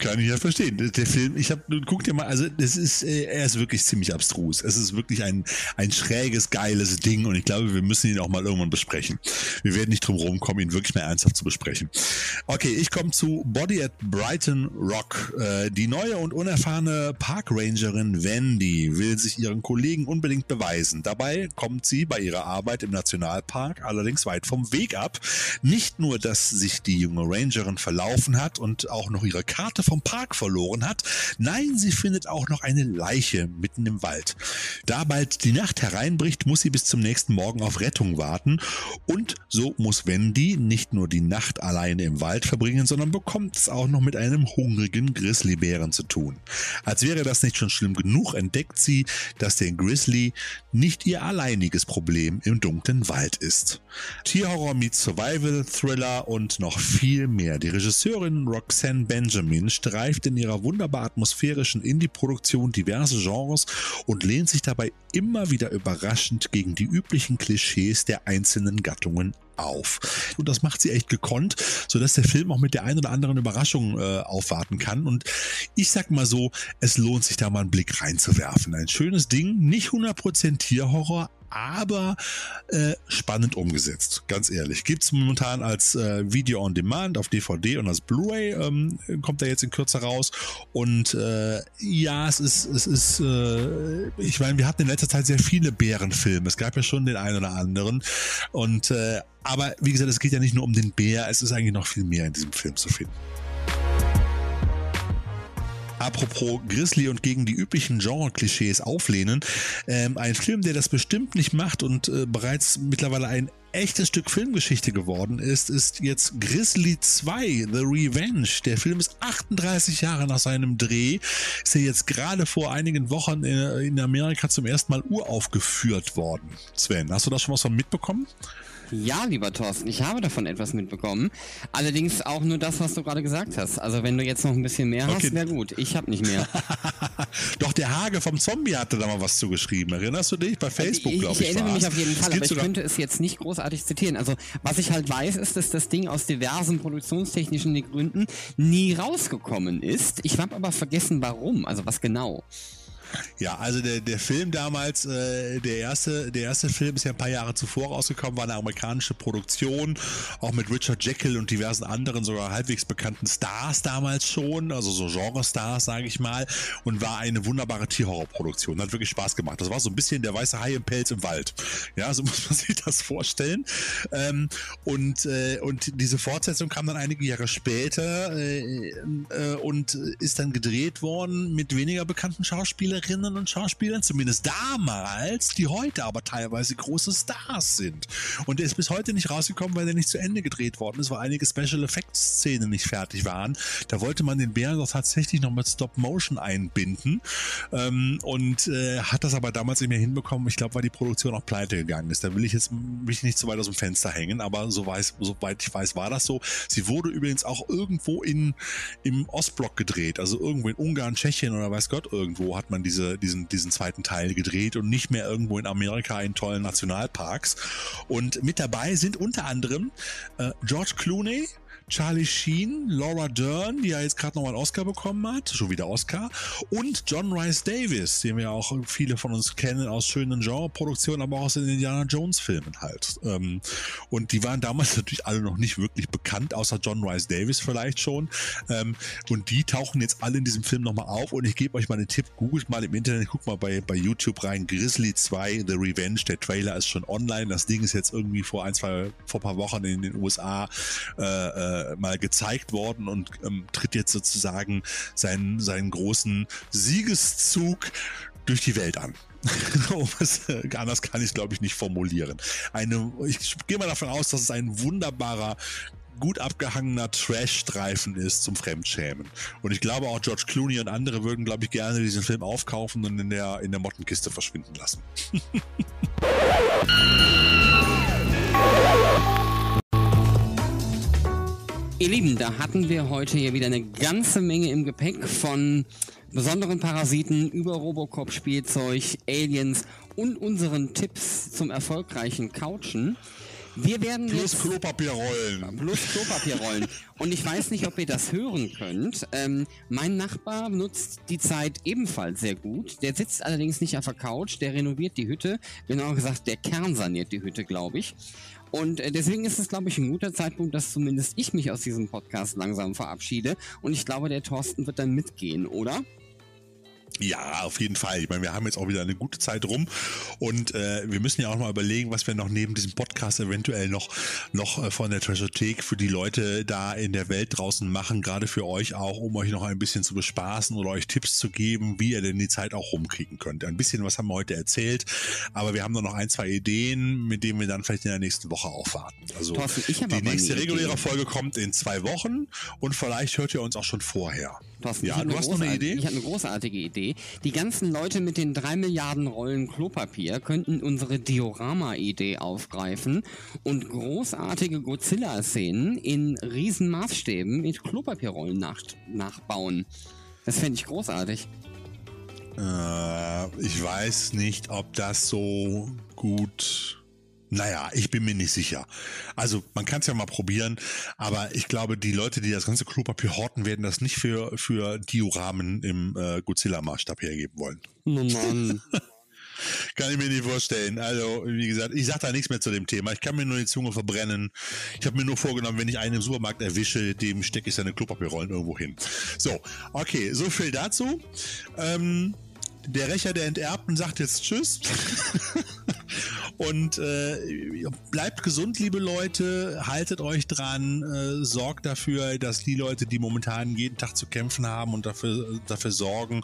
Kann ich ja verstehen. Der Film, ich habe, guck dir mal, also das ist, äh, er ist wirklich ziemlich abstrus. Es ist wirklich ein, ein schräges, geiles Ding und ich glaube, wir müssen ihn auch mal irgendwann besprechen. Wir werden nicht drum rumkommen, ihn wirklich mehr ernsthaft zu besprechen. Okay, ich komme zu Body at Brighton Rock. Äh, die neue und unerfahrene Parkrangerin Wendy will sich ihren Kollegen unbedingt beweisen. Dabei kommt sie bei ihrer Arbeit im Nationalpark allerdings weit vom Weg ab. Nicht nur, dass sich die junge Rangerin verlaufen hat und auch noch ihre Karte vom Park verloren hat. Nein, sie findet auch noch eine Leiche mitten im Wald. Da bald die Nacht hereinbricht, muss sie bis zum nächsten Morgen auf Rettung warten. Und so muss Wendy nicht nur die Nacht alleine im Wald verbringen, sondern bekommt es auch noch mit einem hungrigen Grizzlybären zu tun. Als wäre das nicht schon schlimm genug, entdeckt sie, dass der Grizzly nicht ihr alleiniges Problem im dunklen Wald ist. Tierhorror meets Survival, Thriller und noch viel mehr. Die Regisseurin Roxanne Benjamin streift in ihrer wunderbar atmosphärischen Indie-Produktion diverse Genres und lehnt sich dabei immer wieder überraschend gegen die üblichen Klischees der einzelnen Gattungen auf. Und das macht sie echt gekonnt, sodass der Film auch mit der einen oder anderen Überraschung äh, aufwarten kann. Und ich sag mal so, es lohnt sich da mal einen Blick reinzuwerfen. Ein schönes Ding, nicht 100% Tierhorror, aber äh, spannend umgesetzt, ganz ehrlich. Gibt es momentan als äh, Video on Demand auf DVD und als Blu-ray ähm, kommt er jetzt in Kürze raus. Und äh, ja, es ist, es ist, äh, ich meine, wir hatten in letzter Zeit sehr viele Bärenfilme. Es gab ja schon den einen oder anderen. Und äh, aber wie gesagt, es geht ja nicht nur um den Bär, es ist eigentlich noch viel mehr in diesem Film zu finden. Apropos Grizzly und gegen die üblichen Genre-Klischees auflehnen. Ähm, ein Film, der das bestimmt nicht macht und äh, bereits mittlerweile ein echtes Stück Filmgeschichte geworden ist, ist jetzt Grizzly 2, The Revenge. Der Film ist 38 Jahre nach seinem Dreh. Ist ja jetzt gerade vor einigen Wochen in, Amerika zum ersten Mal uraufgeführt worden. Sven, hast du da schon was von mitbekommen? Ja, lieber Thorsten, ich habe davon etwas mitbekommen. Allerdings auch nur das, was du gerade gesagt hast. Also wenn du jetzt noch ein bisschen mehr okay. hast, wäre gut. Ich habe nicht mehr. [laughs] Doch der Hage vom Zombie hatte da mal was zugeschrieben. Erinnerst du dich? Bei Facebook, glaube ich. Ich erinnere mich auf jeden Fall, aber ich könnte es jetzt nicht großartig zitieren. Also was ich halt weiß, ist, dass das Ding aus diversen produktionstechnischen Gründen nie rausgekommen ist. Ich habe aber vergessen, warum. Also was genau. Ja, also der, der Film damals, äh, der erste, der erste Film ist ja ein paar Jahre zuvor rausgekommen, war eine amerikanische Produktion, auch mit Richard Jekyll und diversen anderen sogar halbwegs bekannten Stars damals schon, also so Genre-Stars, sage ich mal, und war eine wunderbare Tierhorror-Produktion. Hat wirklich Spaß gemacht. Das war so ein bisschen der weiße Hai im Pelz im Wald. Ja, so [laughs] muss man sich das vorstellen. Ähm, und, äh, und diese Fortsetzung kam dann einige Jahre später äh, äh, und ist dann gedreht worden mit weniger bekannten Schauspielern Schauspielerinnen und Schauspielern, zumindest damals, die heute aber teilweise große Stars sind. Und der ist bis heute nicht rausgekommen, weil der nicht zu Ende gedreht worden ist, weil einige Special Effects Szenen nicht fertig waren. Da wollte man den Bären doch tatsächlich noch mit Stop Motion einbinden ähm, und äh, hat das aber damals nicht mehr hinbekommen. Ich glaube, weil die Produktion auch pleite gegangen ist. Da will ich jetzt mich nicht zu weit aus dem Fenster hängen, aber so weiß, soweit ich weiß, war das so. Sie wurde übrigens auch irgendwo in, im Ostblock gedreht, also irgendwo in Ungarn, Tschechien oder weiß Gott irgendwo hat man die diese, diesen, diesen zweiten Teil gedreht und nicht mehr irgendwo in Amerika in tollen Nationalparks. Und mit dabei sind unter anderem äh, George Clooney, Charlie Sheen, Laura Dern, die ja jetzt gerade nochmal einen Oscar bekommen hat, schon wieder Oscar, und John Rice Davis, den wir auch viele von uns kennen aus schönen Genreproduktionen, aber auch aus den Indiana Jones Filmen halt. Ähm, und die waren damals [laughs] natürlich alle noch nicht wirklich bekannt, außer John Rice Davis vielleicht schon. Ähm, und die tauchen jetzt alle in diesem Film nochmal auf und ich gebe euch mal einen Tipp, googelt mal im Internet, guckt mal bei, bei YouTube rein, Grizzly 2, The Revenge, der Trailer ist schon online, das Ding ist jetzt irgendwie vor ein, zwei, vor ein paar Wochen in den USA äh, äh, äh, mal gezeigt worden und ähm, tritt jetzt sozusagen seinen, seinen großen Siegeszug durch die Welt an. [laughs] anders kann ich es, glaube ich, nicht formulieren. Eine, ich gehe mal davon aus, dass es ein wunderbarer, gut abgehangener Trash-Streifen ist zum Fremdschämen. Und ich glaube auch George Clooney und andere würden, glaube ich, gerne diesen Film aufkaufen und in der, in der Mottenkiste verschwinden lassen. [laughs] Ihr Lieben, da hatten wir heute hier wieder eine ganze Menge im Gepäck von besonderen Parasiten über Robocop-Spielzeug, Aliens und unseren Tipps zum erfolgreichen Couchen. Wir werden plus jetzt, Klopapierrollen. Plus Klopapierrollen. Und ich weiß nicht, ob ihr das hören könnt. Ähm, mein Nachbar nutzt die Zeit ebenfalls sehr gut. Der sitzt allerdings nicht auf der Couch, der renoviert die Hütte. Genauer gesagt, der Kern saniert die Hütte, glaube ich. Und äh, deswegen ist es, glaube ich, ein guter Zeitpunkt, dass zumindest ich mich aus diesem Podcast langsam verabschiede. Und ich glaube, der Thorsten wird dann mitgehen, oder? Ja, auf jeden Fall. Ich meine, wir haben jetzt auch wieder eine gute Zeit rum und äh, wir müssen ja auch mal überlegen, was wir noch neben diesem Podcast eventuell noch, noch äh, von der Treasurethek für die Leute da in der Welt draußen machen, gerade für euch auch, um euch noch ein bisschen zu bespaßen oder euch Tipps zu geben, wie ihr denn die Zeit auch rumkriegen könnt. Ein bisschen was haben wir heute erzählt, aber wir haben noch ein, zwei Ideen, mit denen wir dann vielleicht in der nächsten Woche aufwarten. Also Thorsten, die nächste reguläre. Folge kommt in zwei Wochen und vielleicht hört ihr uns auch schon vorher. Thorsten, ja, du hast noch eine Idee? Ich habe eine großartige Idee. Die ganzen Leute mit den drei Milliarden Rollen Klopapier könnten unsere Diorama-Idee aufgreifen und großartige Godzilla-Szenen in Riesenmaßstäben mit Klopapierrollen nach nachbauen. Das fände ich großartig. Äh, ich weiß nicht, ob das so gut naja, ich bin mir nicht sicher. Also man kann es ja mal probieren, aber ich glaube, die Leute, die das ganze Klopapier horten, werden das nicht für, für Dioramen im äh, Godzilla-Maßstab hergeben wollen. Oh Mann. [laughs] kann ich mir nicht vorstellen. Also, wie gesagt, ich sage da nichts mehr zu dem Thema. Ich kann mir nur die Zunge verbrennen. Ich habe mir nur vorgenommen, wenn ich einen im Supermarkt erwische, dem stecke ich seine Klopapierrollen irgendwo hin. So, okay, so viel dazu. Ähm, der Rächer der Enterbten sagt jetzt Tschüss. [laughs] Und äh, bleibt gesund, liebe Leute. Haltet euch dran. Äh, sorgt dafür, dass die Leute, die momentan jeden Tag zu kämpfen haben und dafür, dafür sorgen,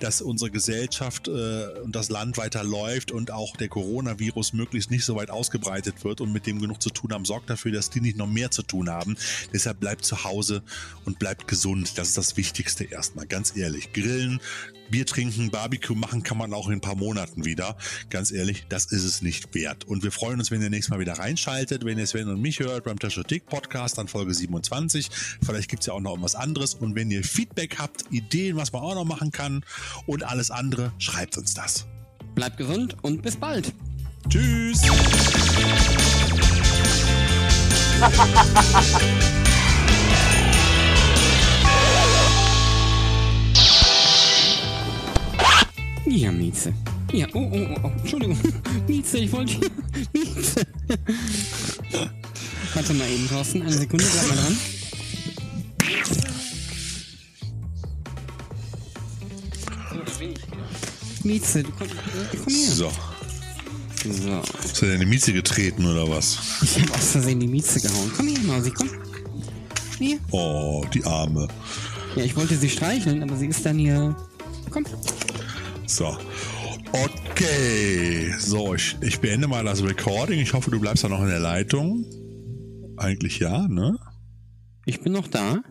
dass unsere Gesellschaft äh, und das Land weiter läuft und auch der Coronavirus möglichst nicht so weit ausgebreitet wird und mit dem genug zu tun haben, sorgt dafür, dass die nicht noch mehr zu tun haben. Deshalb bleibt zu Hause und bleibt gesund. Das ist das Wichtigste erstmal. Ganz ehrlich. Grillen, Bier trinken, Barbecue machen kann man auch in ein paar Monaten wieder. Ganz ehrlich, das ist es nicht wert. Und wir freuen uns, wenn ihr nächstes Mal wieder reinschaltet, wenn ihr Sven und mich hört beim Taschotik Podcast an Folge 27. Vielleicht gibt es ja auch noch irgendwas anderes. Und wenn ihr Feedback habt, Ideen, was man auch noch machen kann und alles andere, schreibt uns das. Bleibt gesund und bis bald. Tschüss. [laughs] Ja, Mieze. Ja, oh, oh, oh, oh. Entschuldigung. [laughs] Mieze, ich wollte. [laughs] Mieze. Warte mal eben, Thorsten. Eine Sekunde, bleib mal dran. Mieze, du komm, komm hier. So. So. Hast du deine Mieze getreten oder was? Ich hab aus Versehen die Mieze gehauen. Komm hier, Mausi, komm. Hier. Oh, die Arme. Ja, ich wollte sie streicheln, aber sie ist dann hier. Komm. So. Okay. So, ich, ich beende mal das Recording. Ich hoffe, du bleibst da noch in der Leitung. Eigentlich ja, ne? Ich bin noch da.